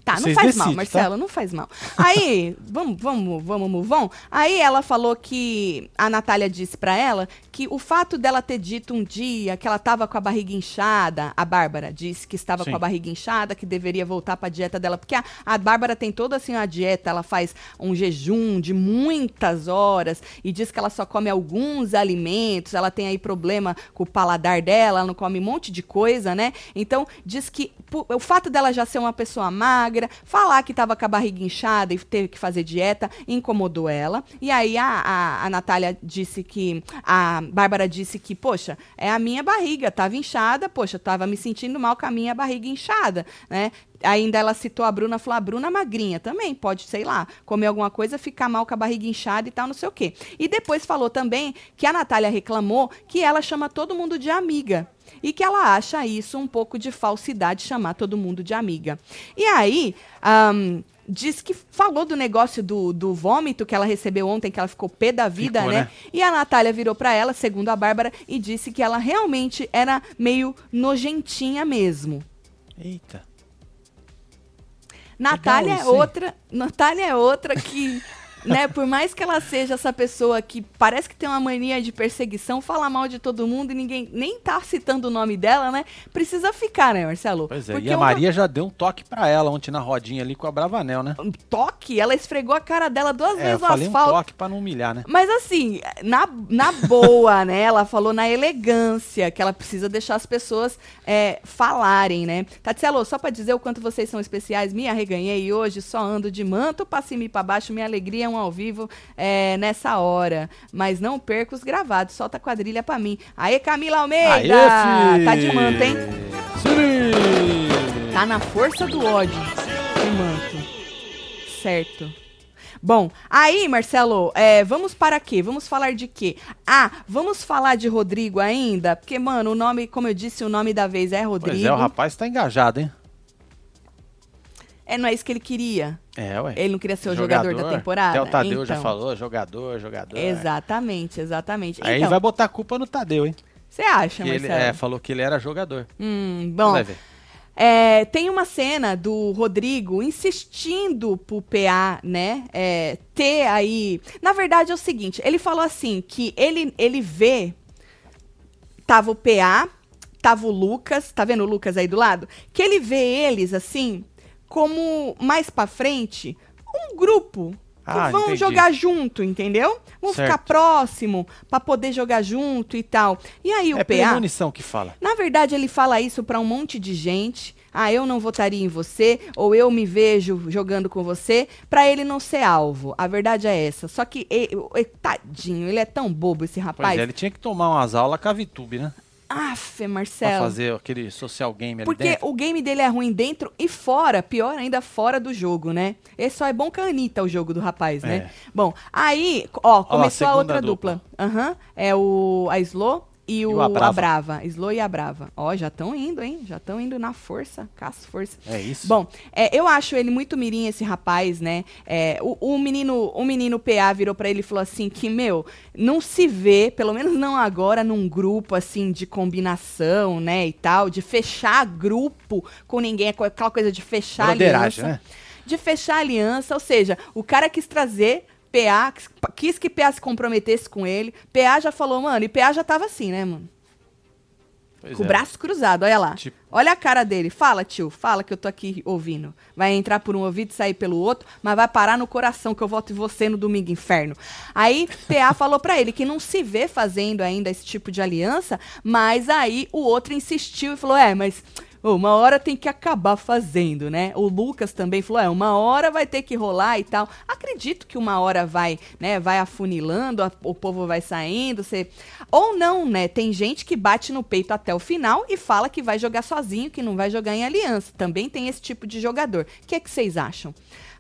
Tá, não faz decidem, mal, tá? Marcelo, não faz mal. Aí, vamos, vamos, vamos, move on. Aí ela falou que a Natália disse pra ela que o fato dela ter dito um dia que ela tava com a barriga inchada, a Bárbara disse que estava Sim. com a barriga inchada, que deveria voltar pra dieta dela, porque a, a Bárbara tem toda assim uma dieta, ela faz um jejum de muitas horas e diz que ela só come alguns alimentos, ela tem aí problema com o paladar dela, ela não come um monte de coisa, né? Então, diz que o fato dela já ser uma pessoa magra, falar que tava com a barriga inchada e teve que fazer dieta, incomodou ela. E aí a, a, a Natália disse que. A Bárbara disse que, poxa, é a minha barriga, tava inchada, poxa, tava me sentindo mal com a minha barriga inchada, né? Ainda ela citou a Bruna, falou, a Bruna magrinha também, pode, sei lá, comer alguma coisa, ficar mal com a barriga inchada e tal, não sei o quê. E depois falou também que a Natália reclamou que ela chama todo mundo de amiga. E que ela acha isso um pouco de falsidade, chamar todo mundo de amiga. E aí, ahn, diz que falou do negócio do, do vômito que ela recebeu ontem, que ela ficou pé da vida, Ficou, né? né? E a Natália virou pra ela, segundo a Bárbara, e disse que ela realmente era meio nojentinha mesmo. Eita. Natália é isso, hein? outra, Natália é outra que, né, por mais que ela seja essa pessoa que parece que tem uma mania de perseguição, fala mal de todo mundo e ninguém nem tá citando o nome dela, né? Precisa ficar, né, Marcelo? Pois é, Porque e a uma- Maria já deu um toque pra ela ontem na rodinha ali com a Bravanel, né? um toque, ela esfregou a cara dela duas É, vezes no falei um asfalto. toque pra não humilhar, né? Mas assim, na, na boa, né? Ela falou na elegância, que ela precisa deixar as pessoas é, falarem, né? Tatselo, só pra dizer o quanto vocês são especiais, me arreganhei hoje, só ando de manto pra cima e pra baixo, minha alegria é um ao vivo é, nessa hora. Mas não perca os gravados. Solta a quadrilha pra mim. Aê, Camila Almeida! Aê, tá de manto, hein? Sim! Tá na força do ódio. De manto. Certo. Bom, aí, Marcelo, é, vamos para quê? Vamos falar de quê? Ah, vamos falar de Rodrigo ainda? Porque, mano, o nome, como eu disse, o nome da vez é Rodrigo. Pois é, o rapaz tá engajado, hein? É, não é isso que ele queria. É, ué. Ele não queria ser o jogador, da temporada. Até o Tadeu já Então, falou, jogador, jogador. Exatamente, exatamente. Aí ele então, vai botar a culpa no Tadeu, hein? você acha, Que ele Marcelo? é, falou que ele era jogador. Hum, bom, Vai ver. É, tem uma cena do Rodrigo insistindo pro PA, né, é, ter aí... Na verdade é o seguinte, ele falou assim, que ele, ele vê... Tava o PA, tava o Lucas, tá vendo o Lucas aí do lado? Que ele vê eles, assim, como, mais pra frente, um grupo que Ah, vão entendi. jogar junto, entendeu? Vão ficar Certo. próximo pra poder jogar junto e tal. E aí o É PA... premonição que fala. Na verdade, ele fala isso pra um monte de gente. Ah, eu não votaria em você, ou eu me vejo jogando com você, pra ele não ser alvo. A verdade é essa. Só que, e- e- tadinho, ele é tão bobo esse Pois rapaz. é, ele tinha que tomar umas aulas com a VTube, né? Aff, Pra Marcelo. fazer aquele social game ali Porque dentro. o game dele é ruim dentro e fora, pior ainda fora do jogo, né? Esse só é bom que a Anitta, o jogo do rapaz, né? É. Bom, aí, ó, começou a outra dupla. Aham, é o a Slow e o, o a Brava. a Brava. Slow e a Brava. Ó, já estão indo, hein? Já estão indo na força, caça força. É isso. Bom, é, eu acho ele muito mirim, esse rapaz, né? É, o, o menino, o menino PA virou pra ele e falou assim que, meu, não se vê, pelo menos não agora, num grupo, assim, de combinação, né, e tal, de fechar grupo com ninguém, aquela coisa de fechar aliança. né? De fechar aliança, ou seja, o cara quis trazer... PA, quis que PA se comprometesse com ele. PA já falou, mano, e PA já tava assim, né, mano? Pois Com o é. braço cruzado, olha lá. Tipo- Olha a cara dele. Fala, tio. Fala que eu tô aqui ouvindo. Vai entrar por um ouvido e sair pelo outro, mas vai parar no coração que eu voto em você no domingo inferno. Aí, PA falou pra ele que não se vê fazendo ainda esse tipo de aliança, mas aí o outro insistiu e falou: é, mas. Uma hora tem que acabar fazendo, né? O Lucas também falou: é, uma hora vai ter que rolar e tal. Acredito que uma hora vai, né? Vai afunilando, a- o povo vai saindo, você. Ou não, né? Tem gente que bate no peito até o final e fala que vai jogar sozinho, que não vai jogar em aliança. Também tem esse tipo de jogador. O que é que vocês acham?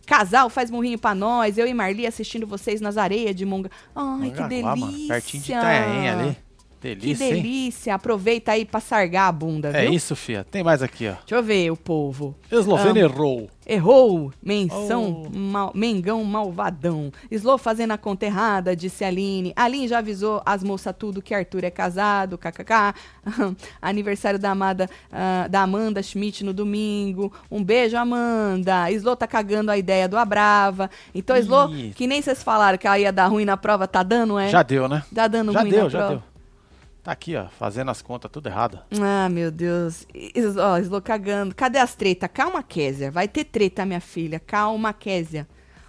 Casal, faz murrinho pra nós. Eu e Marli assistindo vocês nas areias de Monga. Ai, que delícia. mano, Pertinho de Itanhaém ali. Que Delícia, hein? delícia. Aproveita aí pra sargar a bunda, É viu? isso, fia. Tem mais aqui, ó. Deixa eu ver o povo. Eslovênia errou. Errou! Menção, Oh. mal- Mengão malvadão. Slow fazendo a conta errada, disse Aline. Aline já avisou as moças tudo que Arthur é casado, kkk. Aniversário da amada, ah, da Amanda Schmidt no domingo. Um beijo, Amanda. Slow tá cagando a ideia do Abrava. Então, Slow, que nem vocês falaram que ela ia dar ruim na prova, tá dando, é? Já deu, né? Tá dando já ruim deu, na já prova. deu. Tá aqui, ó, fazendo as contas tudo errado. Ah, meu Deus. Is- cagando. Cadê as tretas? Calma, Késia. Vai ter treta, minha filha. Calma, Késia.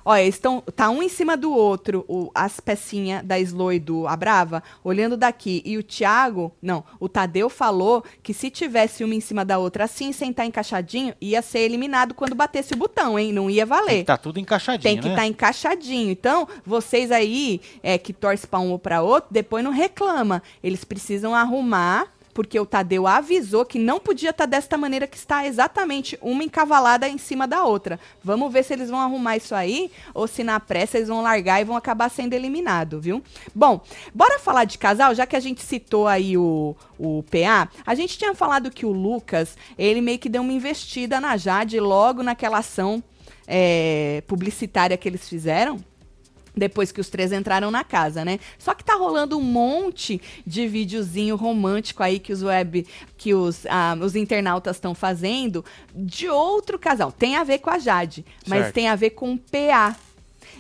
Olha, estão. Tá um em cima do outro, o- as pecinhas da Slow e do Abrava, olhando daqui. E o Thiago, não, o Tadeu falou que se tivesse uma em cima da outra assim, sem estar encaixadinho, ia ser eliminado quando batesse o botão, hein? Não ia valer. Tá tudo encaixadinho, Tem que né? estar encaixadinho. Então, vocês aí é, que torcem para um ou para outro, depois não reclama. Eles precisam arrumar, porque o Tadeu avisou que não podia estar desta maneira que está exatamente uma encavalada em cima da outra. Vamos ver se eles vão arrumar isso aí ou se na pressa eles vão largar e vão acabar sendo eliminados, viu? Bom, bora falar de casal, já que a gente citou aí o, o PA. A gente tinha falado que o Lucas, ele meio que deu uma investida na Jade logo naquela ação é, publicitária que eles fizeram. Depois que os três entraram na casa, né? Só que tá rolando um monte de videozinho romântico aí que os web, que os, ah, os internautas estão fazendo de outro casal. Tem a ver com a Jade, mas Certo. tem a ver com o PA.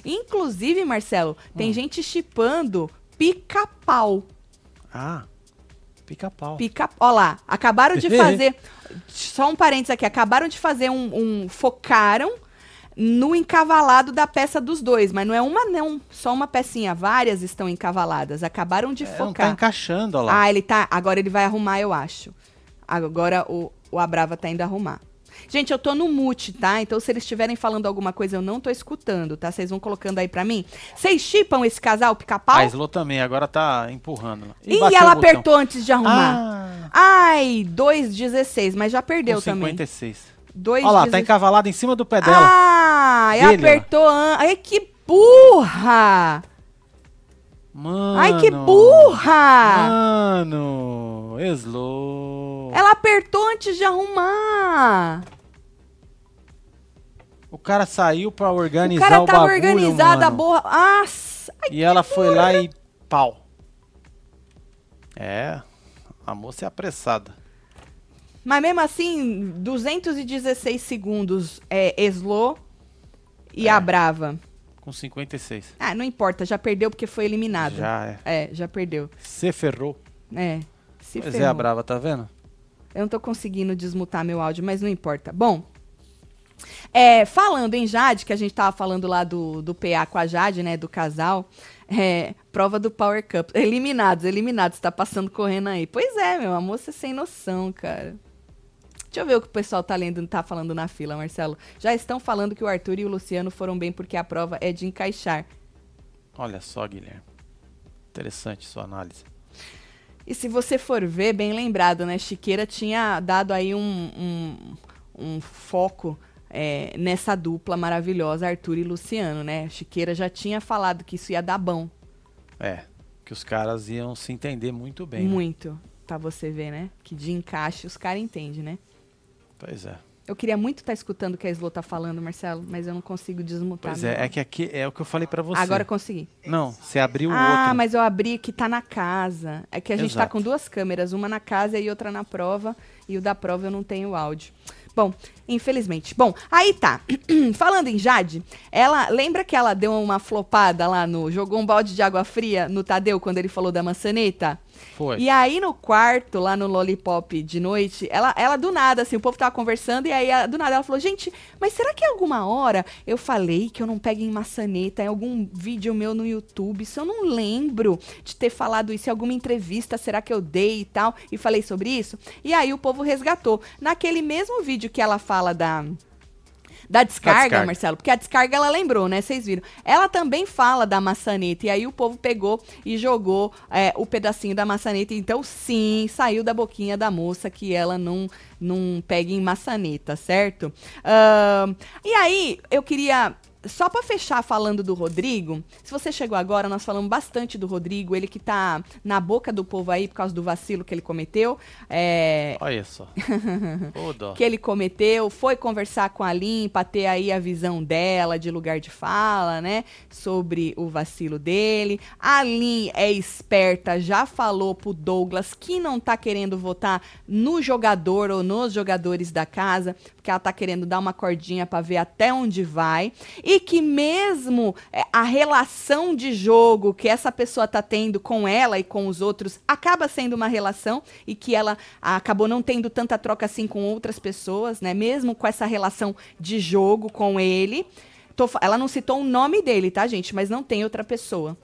Inclusive, Marcelo, tem gente chipando pica-pau. Ah, pica-pau. Pica, ó lá, acabaram de fazer. só um parênteses aqui, acabaram de fazer um, um- Focaram no encavalado da peça dos dois, mas não é uma, não, só uma pecinha, várias estão encavaladas. Acabaram de É, não tá focar. encaixando, ó lá. ah, ele tá. Agora ele vai arrumar, eu acho. Agora o, o Abrava tá indo arrumar. Gente, eu tô no mute, tá? Então se eles estiverem falando alguma coisa, eu não tô escutando, tá? Vocês vão colocando aí pra mim. Vocês chipam esse casal, pica-pau? A Slow também, agora tá empurrando. Ih, bateu ela o botão. apertou antes de arrumar. Ah, Ai, 2,16, mas já perdeu com também. 56. 2,16. Olha lá, tá encavalado em cima do pé dela. Ah, Dele, apertou. an- Ai, que burra! Mano. Ai, que burra! Mano, Slow. Ela apertou antes de arrumar. O cara saiu pra O organizar cara o, tava bagulho, organizado, a borra. Ai, E ela foi lá e pau. É, a moça é apressada. Mas mesmo assim, 216 segundos é slow e É. a brava. Com 56. Ah, não importa, já perdeu porque foi eliminada. Já é. É, já perdeu. Se ferrou. É. Se pois é, ferrou. a brava, tá vendo? Eu não tô conseguindo desmutar meu áudio, mas não importa. Bom, é, falando em Jade, que a gente tava falando lá do, do PA com a Jade, né, do casal, é, prova do Power Cup. Eliminados, eliminados, tá passando correndo aí. Pois é, meu, a moça é sem noção, cara. Deixa eu ver o que o pessoal tá lendo, tá falando na fila, Marcelo. Já estão falando que o Arthur e o Luciano foram bem porque a prova é de encaixar. Olha só, Guilherme. Interessante sua análise. E se você for ver, bem lembrado, né? Chiqueira tinha dado aí um, um, um foco é, nessa dupla maravilhosa, Arthur e Luciano, né? Chiqueira já tinha falado que isso ia dar bom. É, que os caras iam se entender muito bem. né? muito. Pra você ver, né? Que de encaixe os caras entendem, né? Pois é. Eu queria muito estar escutando o que a Slo tá falando, Marcelo, mas eu não consigo desmutar. Pois é, é que aqui é o que eu falei pra você. Agora eu consegui. Não, você abriu o ah, outro. mas eu abri que tá na casa. É que a gente tá Exato. com duas câmeras, uma na casa e outra na prova, e o da prova eu não tenho áudio. Bom, infelizmente. Bom, aí tá. Falando em Jade, ela lembra que ela deu uma flopada lá no jogou um balde de água fria no Tadeu quando ele falou da maçaneta? Foi. E aí no quarto, lá no Lollipop de noite, ela, ela do nada, assim, o povo tava conversando, e aí ela- do nada ela falou, gente, mas será que alguma hora eu falei que eu não pego em maçaneta em algum vídeo meu no YouTube? Isso eu não lembro de ter falado isso em alguma entrevista, será que eu dei e tal? E falei sobre isso? E aí o povo resgatou. Naquele mesmo vídeo que ela fala da... Da descarga, descarga. Marcelo, porque a descarga ela lembrou, né? Vocês viram. Ela também fala da maçaneta, e aí o povo pegou e jogou é, o pedacinho da maçaneta. Então, sim, saiu da boquinha da moça que ela não, não pega em maçaneta, certo? Ahn, e aí, eu queria. Só pra fechar falando do Rodrigo, se você chegou agora, nós falamos bastante do Rodrigo, ele que tá na boca do povo aí por causa do vacilo que ele cometeu. É, Olha só. Que ele cometeu, foi conversar com a Lin pra ter aí a visão dela de lugar de fala, né? Sobre o vacilo dele. A Lin é esperta, já falou pro Douglas que não tá querendo votar no jogador ou nos jogadores da casa, porque ela tá querendo dar uma cordinha pra ver até onde vai. E que mesmo é, a relação de jogo que essa pessoa tá tendo com ela e com os outros acaba sendo uma relação e que ela acabou não tendo tanta troca assim com outras pessoas, né? Mesmo com essa relação de jogo com ele. Tô ela não citou o nome dele, tá, gente? Mas não tem outra pessoa.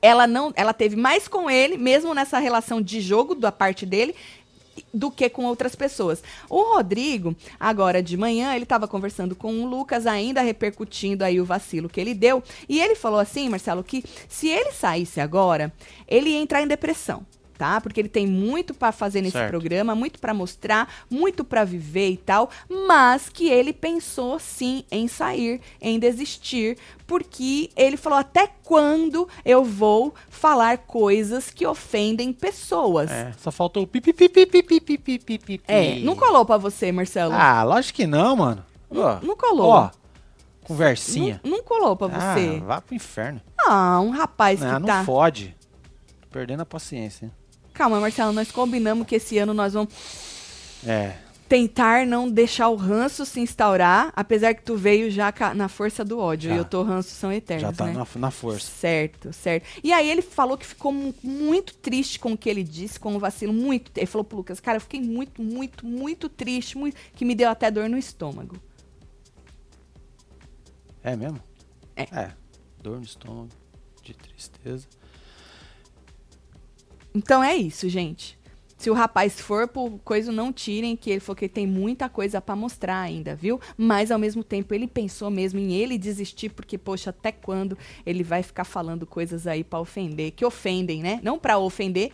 Ela não, ela teve mais com ele, mesmo nessa relação de jogo da parte dele, do que com outras pessoas. O Rodrigo, agora de manhã, ele estava conversando com o Lucas, ainda repercutindo aí o vacilo que ele deu, e ele falou assim, Marcelo, que se ele saísse agora, ele ia entrar em depressão. Tá? Porque ele tem muito para fazer nesse Certo. programa, muito para mostrar, muito para viver e tal, mas que ele pensou sim em sair, em desistir, porque ele falou até quando eu vou falar coisas que ofendem pessoas. É, só faltou o pipi pipi pipi pipi pipi. É, não colou pra você, Marcelo? Ah, lógico que não, mano. Ó, não colou. Ó, conversinha. Não, não colou pra Ah, você. vá pro inferno. Ah, um rapaz Ah, que não tá. fode. Tô perdendo a paciência. Calma, Marcelo, nós combinamos que esse ano nós vamos É, tentar não deixar o ranço se instaurar, apesar que tu veio já na força do ódio. Já. E eu tô ranço são eternos, já tá né? na, na força. Certo, certo. E aí ele falou que ficou mu- muito triste com o que ele disse, com o vacilo, muito. Ele falou pro Lucas, cara, eu fiquei muito, muito, muito triste, muito, que me deu até dor no estômago. É mesmo? É. Dor no estômago, de tristeza. Então é isso, gente. Se o rapaz for por coisa, não tirem, que ele falou que tem muita coisa pra mostrar ainda, viu? Mas ao mesmo tempo ele pensou mesmo em ele desistir, porque, poxa, até quando ele vai ficar falando coisas aí pra ofender, que ofendem, né? Não pra ofender,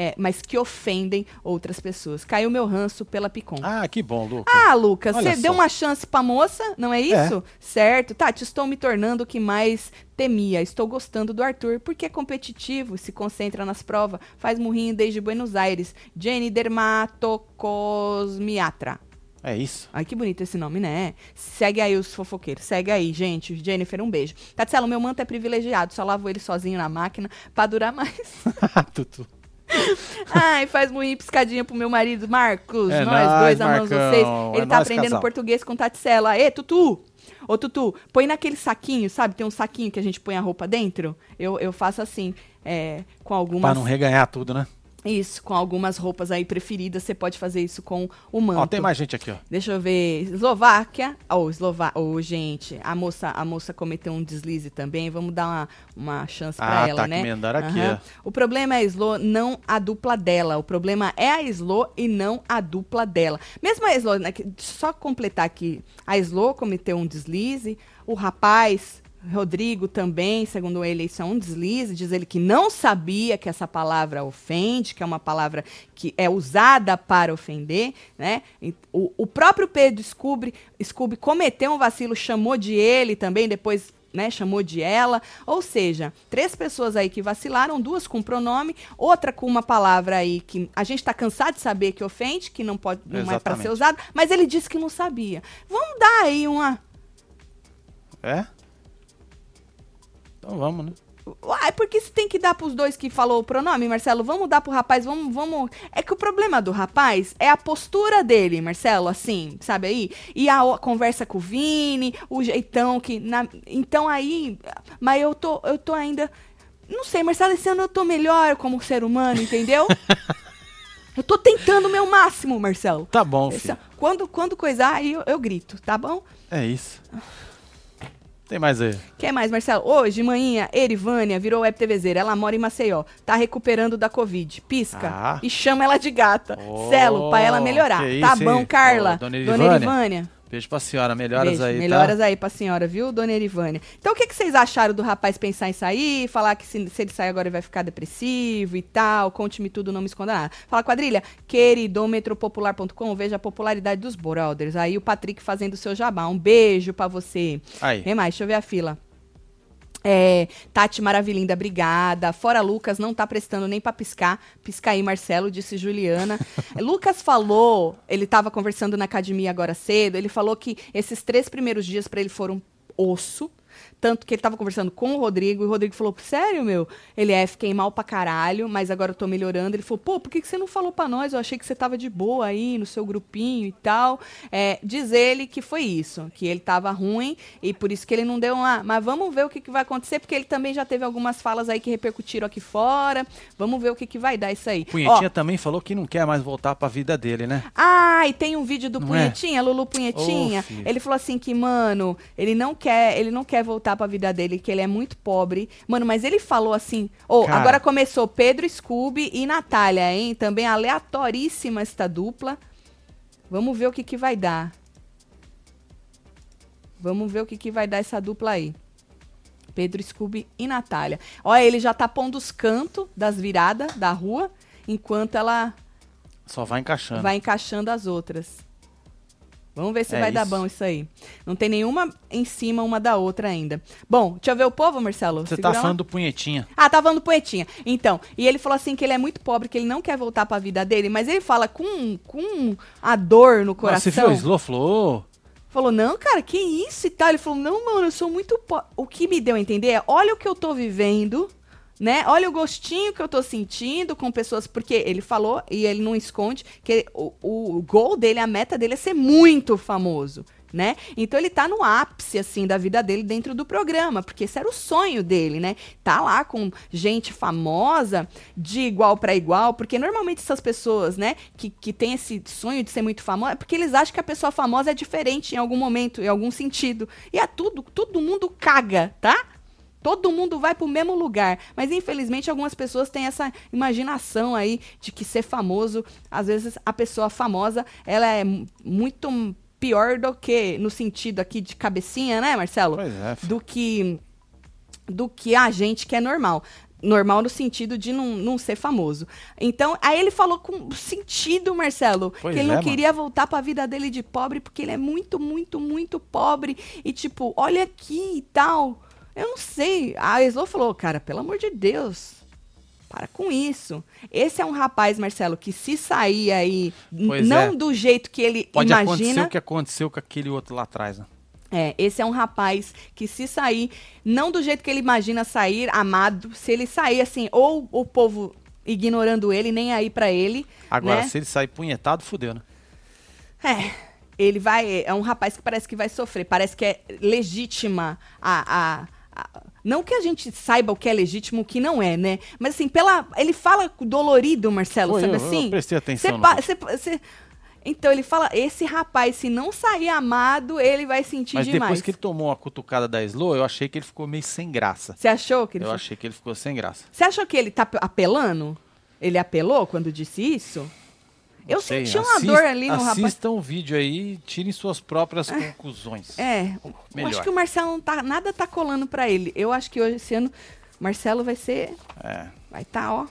é, mas que ofendem outras pessoas. Caiu meu ranço pela Picon. Ah, que bom, Lucas. Ah, Lucas, você deu uma chance pra moça, não é isso? Certo. Tati, estou me tornando o que mais temia. Estou gostando do Arthur, porque é competitivo, se concentra nas provas, faz murrinho desde Buenos Aires. Jenny Dermatocosmiatra. É isso. Ai, que bonito esse nome, né? Segue aí os fofoqueiros. Segue aí, gente. Jennifer, um beijo. Tatsela, o meu manto é privilegiado. Só lavo ele sozinho na máquina pra durar mais. Tutu. Ai, faz muito piscadinha pro meu marido, Marcos. É nós nóis, dois amamos Marcão. vocês. É Ele tá nóis, aprendendo casal. português com Tatsela. Ê, Tutu! Ô, Tutu, põe naquele saquinho, sabe? Tem um saquinho que a gente põe a roupa dentro. Eu, eu faço assim, é, com Pra algumas... não reganhar tudo, né? Isso, com algumas roupas aí preferidas. Você pode fazer isso com o manto. Ó, tem mais gente aqui, ó. Deixa eu ver. Eslováquia. Oh, Eslová... oh, gente, a moça, a moça cometeu um deslize também. Vamos dar uma, uma chance pra Ah, ela, tá, né? que mandaram aqui, Aham. O problema é a Slo, não a dupla dela. O problema é a Slo e não a dupla dela. Mesmo a Slo, né, só completar aqui, a Slo cometeu um deslize, o rapaz Rodrigo também, segundo ele, isso é um deslize. Diz ele que não sabia que essa palavra ofende, que é uma palavra que é usada para ofender, né? O, o próprio Pedro Scooby, Scooby cometeu um vacilo, chamou de ele também, depois né, chamou de ela, ou seja, três pessoas aí que vacilaram, duas com pronome, outra com uma palavra aí que a gente tá cansado de saber que ofende, que não pode, não é para ser Exatamente. usada, mas ele disse que não sabia. Vamos dar aí uma É? Então vamos, né? Uai, por que você tem que dar pros dois que falou o pronome, Marcelo? Vamos dar pro rapaz, vamos, vamos. É que o problema do rapaz é a postura dele, Marcelo, assim, sabe aí? E a, conversa com o Vini, o jeitão que. na- Então aí. Mas eu tô, eu tô ainda. Não sei, Marcelo, esse ano eu tô melhor como ser humano, entendeu? eu tô tentando o meu máximo, Marcelo. Tá bom, Esse- filho. quando, quando coisar, aí eu, eu grito, tá bom? É isso. Tem mais aí. Quer mais, Marcelo? Hoje, manhã, Erivânia virou web TVzeira. Ela mora em Maceió. Tá recuperando da Covid. Pisca Ah. e chama ela de gata. Oh, Celo, pra ela melhorar. tá isso, bom, hein? Carla? Ô, dona Dona Erivânia. Beijo pra senhora. Melhoras Beijo. aí, Melhoras tá? aí pra senhora, viu, dona Erivânia? Então, o que, que vocês acharam do rapaz pensar em sair? Falar que se, se ele sair agora ele vai ficar depressivo e tal? Conte-me tudo, não me esconda nada. Fala, quadrilha. Queridometropopular.com, veja a popularidade dos brothers. Aí o Patrick fazendo o seu jabá. Um beijo pra você. Aí. Tem mais, deixa eu ver a fila. É, Tati Maravilinda, obrigada. Fora Lucas, não tá prestando nem pra piscar. Pisca aí, Marcelo, disse Juliana. Lucas falou, ele tava conversando na academia agora cedo, ele falou que esses três primeiros dias pra ele foram osso. Tanto que ele tava conversando com o Rodrigo, e o Rodrigo falou: Sério, meu? Ele é, fiquei mal pra caralho, mas agora eu tô melhorando. Ele falou: Pô, por que, que você não falou pra nós? Eu achei que você tava de boa aí no seu grupinho e tal. É, diz ele que foi isso, que ele tava ruim e por isso que ele não deu lá. Mas vamos ver o que, que vai acontecer, porque ele também já teve algumas falas aí que repercutiram aqui fora. Vamos ver o que, que vai dar isso aí. Ó, Punhetinha também falou que não quer mais voltar pra vida dele, né? ah, e tem um vídeo do Não é? Punhetinha, Lulu Punhetinha. Filho. ele falou assim que, mano, ele não quer, ele não quer voltar pra vida dele, que ele é muito pobre. Mano, mas ele falou assim, ô, agora começou Pedro Scooby e Natália, hein? Também aleatoríssima esta dupla. Vamos ver o que que vai dar. Vamos ver o que que vai dar essa dupla aí. Pedro Scooby e Natália. Olha, ele já tá pondo os cantos das viradas da rua, enquanto ela Só vai encaixando. vai encaixando as outras. Vamos ver se É vai dar isso. bom isso aí. Não tem nenhuma em cima uma da outra ainda. Bom, deixa eu ver o povo, Marcelo. Você Segura tá lá. falando do punhetinha. Ah, tá falando do poetinha. Então, e ele falou assim que ele é muito pobre, que ele não quer voltar pra vida dele, mas ele fala com, com a dor no coração. você viu o Slow falou? Falou, não, cara, que isso e tal. Ele falou, não, mano, eu sou muito pobre. O que me deu a entender é, olha o que eu tô vivendo, né? Olha o gostinho que eu tô sentindo com pessoas. Porque ele falou, e ele não esconde, que o, o gol dele, a meta dele é ser muito famoso. Né? Então ele tá no ápice assim da vida dele dentro do programa, porque esse era o sonho dele, né? Tá lá com gente famosa de igual para igual, porque normalmente essas pessoas, né, que, que tem esse sonho de ser muito famosa, é porque eles acham que a pessoa famosa é diferente em algum momento, em algum sentido. E é tudo, todo mundo caga, tá? Todo mundo vai pro mesmo lugar. Mas infelizmente algumas pessoas têm essa imaginação aí de que ser famoso, às vezes a pessoa famosa, ela é mu- muito pior do que no sentido aqui de cabecinha, né, Marcelo? Pois é. do que do que a gente que é normal. Normal no sentido de não, não ser famoso. Então, aí ele falou com sentido, Marcelo, Pois que ele é, não mano. queria voltar pra vida dele de pobre, porque ele é muito, muito, muito pobre. E tipo, olha aqui e tal. Eu não sei. A Eslo falou, cara, pelo amor de Deus. Para com isso. Esse é um rapaz, Marcelo, que se sair aí, Pois não é. do jeito que ele Pode acontecer imagina. o que aconteceu com aquele outro lá atrás, né? É, esse é um rapaz que se sair, não do jeito que ele imagina sair, amado, se ele sair assim, ou o povo ignorando ele, nem aí pra ele, Agora, né? se ele sair punhetado, fudeu, né? É, ele vai, é um rapaz que parece que vai sofrer, parece que é legítima a- a- não que a gente saiba o que é legítimo, o que não é, né? Mas assim, pela, ele fala dolorido, Marcelo, sabe eu- eu assim? prestei atenção Cê no cê- cê- então ele fala, esse rapaz, se não sair amado, ele vai sentir Mas demais. depois que ele tomou a cutucada da Slow, eu achei que ele ficou meio sem graça. Você achou que ele Eu achei que ele ficou sem graça. Você achou que ele tá pe- apelando? Ele apelou quando disse isso? Eu Sei, senti uma assist- dor ali no rapaz. Assistam o vídeo aí e tirem suas próprias conclusões. É, eu acho que o Marcelo não tá, nada tá colando pra ele. Eu acho que hoje, esse ano, Marcelo vai ser, É. vai tá, ó.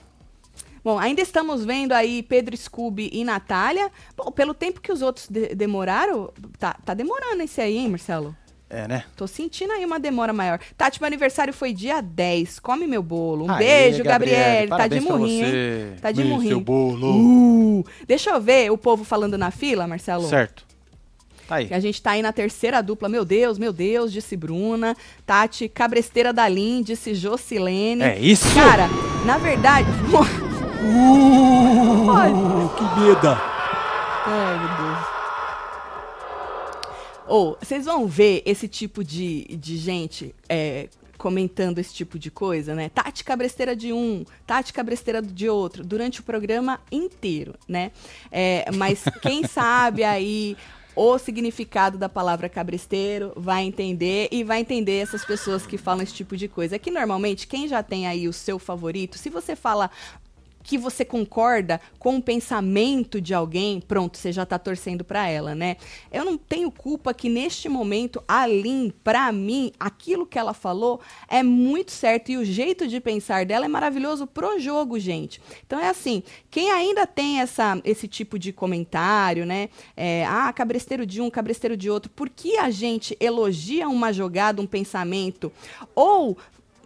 Bom, ainda estamos vendo aí Pedro Scooby e Natália. Bom, pelo tempo que os outros de- demoraram, tá, tá demorando esse aí, hein, Marcelo? É, né? Tô sentindo aí uma demora maior. Tati, meu aniversário foi dia 10. Come meu bolo. Um Aê, beijo, Gabriele. Tá de murrinho, hein? Tá de Beijo, murrinho. Seu bolo. Uh, deixa eu ver o povo falando na fila, Marcelo. Certo. Tá aí. Que a gente tá aí na terceira dupla. Meu Deus, meu Deus, disse Bruna. Tati, cabresteira da Lin, disse Jocilene. É isso? Cara, na verdade. Uh, que meda. Ai, meu Deus. Ou, vocês vão ver esse tipo de, de gente é, comentando esse tipo de coisa, né? Tati cabresteira de um, Tati cabresteira de outro, durante o programa inteiro, né? É, mas quem sabe aí o significado da palavra cabresteiro vai entender e vai entender essas pessoas que falam esse tipo de coisa. É que normalmente quem já tem aí o seu favorito, se você fala que você concorda com o pensamento de alguém, pronto, você já tá torcendo pra ela, né? Eu não tenho culpa que neste momento a Lin, pra mim, aquilo que ela falou é muito certo e o jeito de pensar dela é maravilhoso pro jogo, gente. Então é assim, quem ainda tem essa, esse tipo de comentário, né? É, ah, cabresteiro de um, cabresteiro de outro, por que a gente elogia uma jogada, um pensamento, ou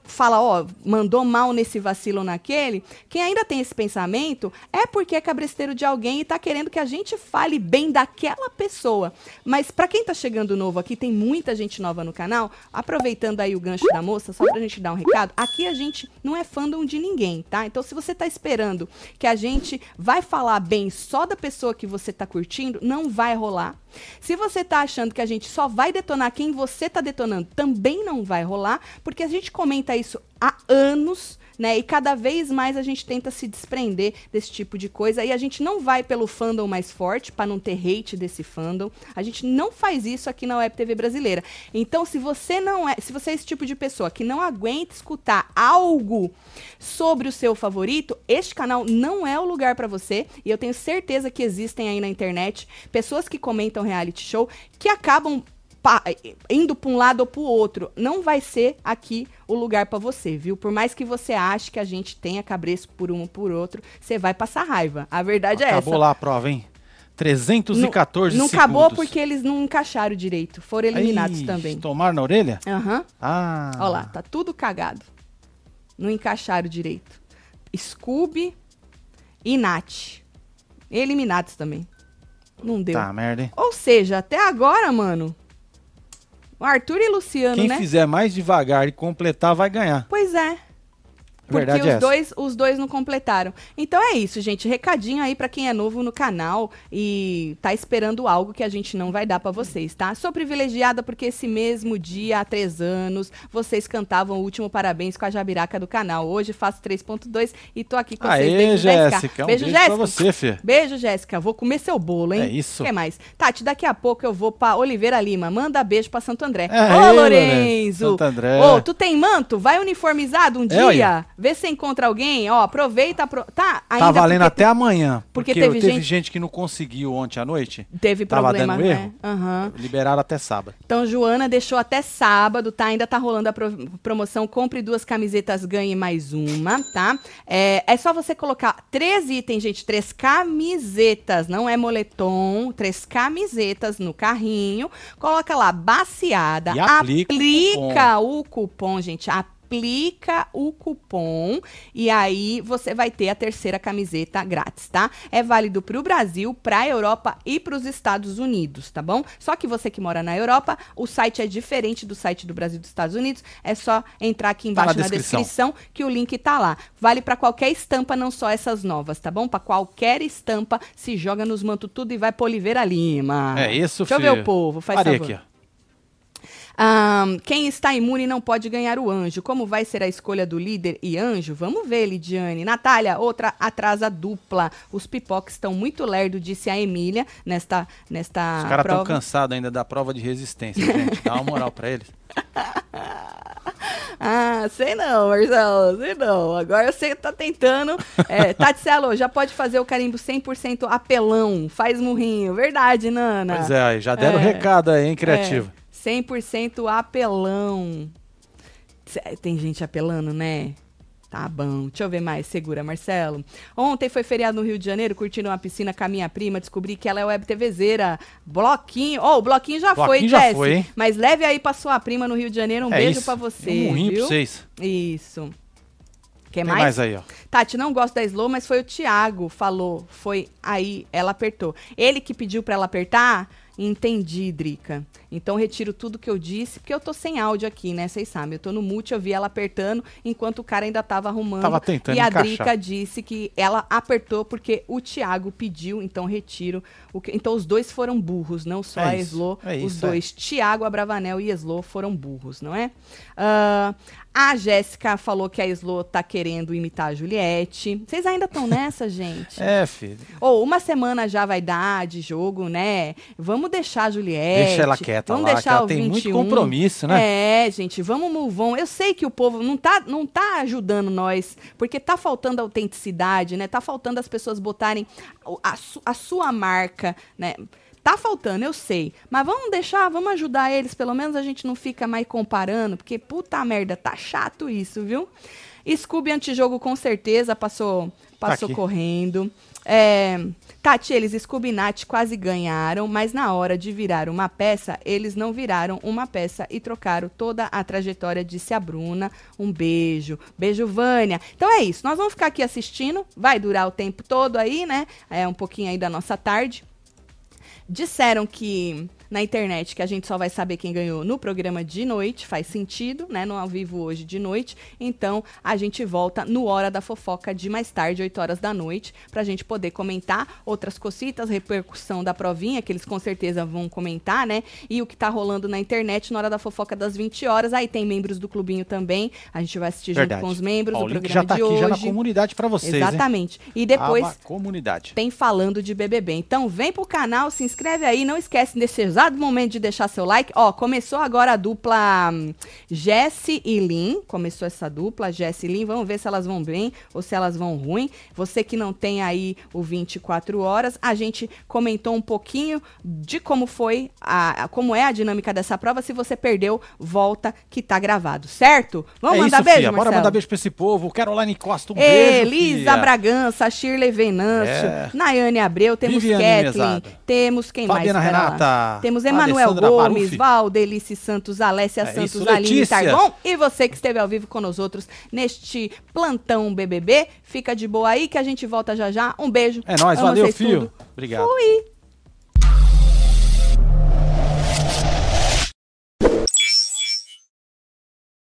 fala, ó, mandou mal nesse vacilo naquele, quem ainda tem esse pensamento é porque é cabresteiro de alguém e tá querendo que a gente fale bem daquela pessoa. Mas pra quem tá chegando novo aqui, tem muita gente nova no canal, aproveitando aí o gancho da moça, só pra gente dar um recado, aqui a gente não é fandom de ninguém, tá? Então se você tá esperando que a gente vai falar bem só da pessoa que você tá curtindo, não vai rolar. Se você tá achando que a gente só vai detonar quem você tá detonando, também não vai rolar, porque a gente comenta isso há anos, né? E cada vez mais a gente tenta se desprender desse tipo de coisa. E a gente não vai pelo fandom mais forte, para não ter hate desse fandom. A gente não faz isso aqui na Web TV brasileira. Então, se você não é, se você é esse tipo de pessoa que não aguenta escutar algo sobre o seu favorito, este canal não é o lugar para você. E eu tenho certeza que existem aí na internet pessoas que comentam reality show que acabam indo para um lado ou para o outro. Não vai ser aqui o lugar para você, viu? Por mais que você ache que a gente tenha cabreço por um ou por outro, você vai passar raiva. A verdade é Acabou essa. lá a prova, hein? 314 não segundos. acabou porque eles não encaixaram direito. Foram eliminados Ih, também. Tomaram na orelha? Aham. Ah. Olha lá, tá tudo cagado. Não encaixaram direito. Scooby e Nath. Eliminados também. Não deu. Tá, merda, hein? Ou seja, até agora, mano. Arthur e Luciano, Quem né? fizer mais devagar e completar vai ganhar. Pois é. Porque Verdade os, é essa. dois, os dois não completaram. Então é isso, gente. Recadinho aí pra quem é novo no canal e tá esperando algo que a gente não vai dar pra vocês, tá? Sou privilegiada porque esse mesmo dia, há três anos, vocês cantavam o último parabéns com a Jabiraca do canal. Hoje faço 3.2 e tô aqui com vocês. Aê, Beijo, Jéssica. Um beijo, Jéssica. pra você, Fê. Beijo, Jéssica. Vou comer seu bolo, hein? É isso. O que mais? Tati, daqui a pouco eu vou pra Oliveira Lima. Manda beijo pra Santo André. Aê, Ô, Lourenço. Bizu. Santo André. Ô, tu tem manto? Vai uniformizado um É, dia. olha. Vê se encontra alguém. Ó, aproveita. Apro... Tá, ainda Tá valendo até amanhã. porque Porque, teve teve, gente- gente... que não conseguiu ontem à noite. teve Tava problema, dando né? erro? Aham. Liberaram até sábado. Então, Joana deixou até sábado, tá? Ainda tá rolando a pro- promoção. Compre duas camisetas, ganhe mais uma, tá? É, é só você colocar três itens, gente. Três camisetas, não é moletom. Três camisetas no carrinho. Coloca lá, baseada. E aplica o aplica o cupom, gente. Aplica o cupom e aí você vai ter a terceira camiseta grátis, tá? É válido para o Brasil, para a Europa e para os Estados Unidos, tá bom? Só que você que mora na Europa, o site é diferente do site do Brasil e dos Estados Unidos. É só entrar aqui Tá embaixo na na descrição. descrição que o link tá lá. Vale para qualquer estampa, não só essas novas, tá bom? Para qualquer estampa, se joga nos manto tudo e vai pra Oliveira Lima. É isso, Deixa eu filho. ver o povo, faz Parei favor. Ahn, quem está imune não pode ganhar o anjo. Como vai ser a escolha do líder e anjo? Vamos ver, Lidiane. Natália, outra atrasa dupla. Os pipocas estão muito lerdo, disse a Emília nesta, nesta Os caras estão cansados ainda da prova de resistência, gente. Dá uma moral pra eles. Ah, sei não, Marcelo, sei não. Agora você tá tentando. É, Tatselo, já pode fazer o carimbo 100% apelão. Faz murrinho. Verdade, Nana. Pois é, já deram É. recado aí, hein, criativo. É, 100% apelão. Tem gente apelando, né? Tá bom. Deixa eu ver mais. Segura, Marcelo. Ontem foi feriado no Rio de Janeiro, curtindo uma piscina com a minha prima. Descobri que ela é web TVzeira. Bloquinho. Oh, o bloquinho já foi, Bloquinho já Jess. foi, hein? Mas leve aí pra sua prima no Rio de Janeiro. Um É beijo pra você. Um pra vocês. Isso. Quer Tem mais? mais aí, ó. Tati, não gosto da Slow, mas foi o Thiago, falou. Foi aí, ela apertou. Ele que pediu pra ela apertar? Entendi, Drica. Então retiro tudo que eu disse, porque eu tô sem áudio aqui, né? Vocês sabem. Eu tô no mute, eu vi ela apertando, enquanto o cara ainda tava arrumando. Tava tentando E a encaixar. Drica disse que ela apertou porque o Thiago pediu, então retiro. O que... Então os dois foram burros, não só É a Slow. é os isso, é. dois, Thiago Abravanel e Slow, foram burros, não é? Ah, a Jéssica falou que a Slow tá querendo imitar a Juliette. Vocês ainda estão nessa, gente? É, filho. Ou uma semana já vai dar de jogo, né? Vamos deixar a Juliette. Deixa ela quieta vamos lá, deixar que ela o tem muito 21. compromisso, né? É, gente, vamos move on. Eu sei que o povo não tá, não tá ajudando nós, porque tá faltando autenticidade, né? Tá faltando as pessoas botarem a, su- a sua marca, né? Tá faltando, eu sei. Mas vamos deixar, vamos ajudar eles. Pelo menos a gente não fica mais comparando, porque puta merda, tá chato isso, viu? Scooby antijogo com certeza passou, passou aqui. correndo. É, Tati, eles Scooby e Nath quase ganharam, mas na hora de virar uma peça, eles não viraram uma peça e trocaram toda a trajetória, disse a Bruna. Um beijo. Beijo, Vânia. Então é isso, nós vamos ficar aqui assistindo, vai durar o tempo todo aí, né? É um pouquinho aí da nossa tarde. Disseram que na internet que a gente só vai saber quem ganhou no programa de noite, faz sentido, né? No ao vivo hoje de noite. Então a gente volta no Hora da Fofoca de mais tarde, 8 horas da noite, pra gente poder comentar outras cositas, repercussão da provinha, que eles com certeza vão comentar, né? E o que tá rolando na internet na Hora da Fofoca das 20 horas. Aí tem membros do clubinho também. A gente vai assistir Verdade. junto com os membros do o programa já tá de aqui, hoje. já na comunidade pra vocês, hein? Exatamente. E depois Aba comunidade. tem falando de BBB. Então vem pro canal, se inscreve aí, não esquece nesse exato momento de deixar seu like. Ó, começou agora a dupla hum, Jesse e Lin, começou essa dupla, Jesse e Lin, vamos ver se elas vão bem ou se elas vão ruim. Você que não tem aí o 24 horas, a gente comentou um pouquinho de como foi, a, a- como é a dinâmica dessa prova. Se você perdeu, volta que tá gravado, certo? Vamos é mandar isso, beijo, fia. Bora Marcelo? mandar beijo pra esse povo. Caroline Costa, um Ê, beijo, Lisa fia. Bragança, Shirley Venâncio, É. Nayane Abreu, temos Viviane Kathleen, Mesada. temos quem Fabiana mais? Renata. Temos Emanuel Alessandra Gomes, Baruffi. Valdelice Santos, Alessia É Santos, isso, Aline Letícia. Targon e você que esteve ao vivo com nós outros neste plantão BBB. Fica de boa aí que a gente volta já já. Um beijo. É nóis, Amo valeu, fio. tudo. Obrigado. Fui.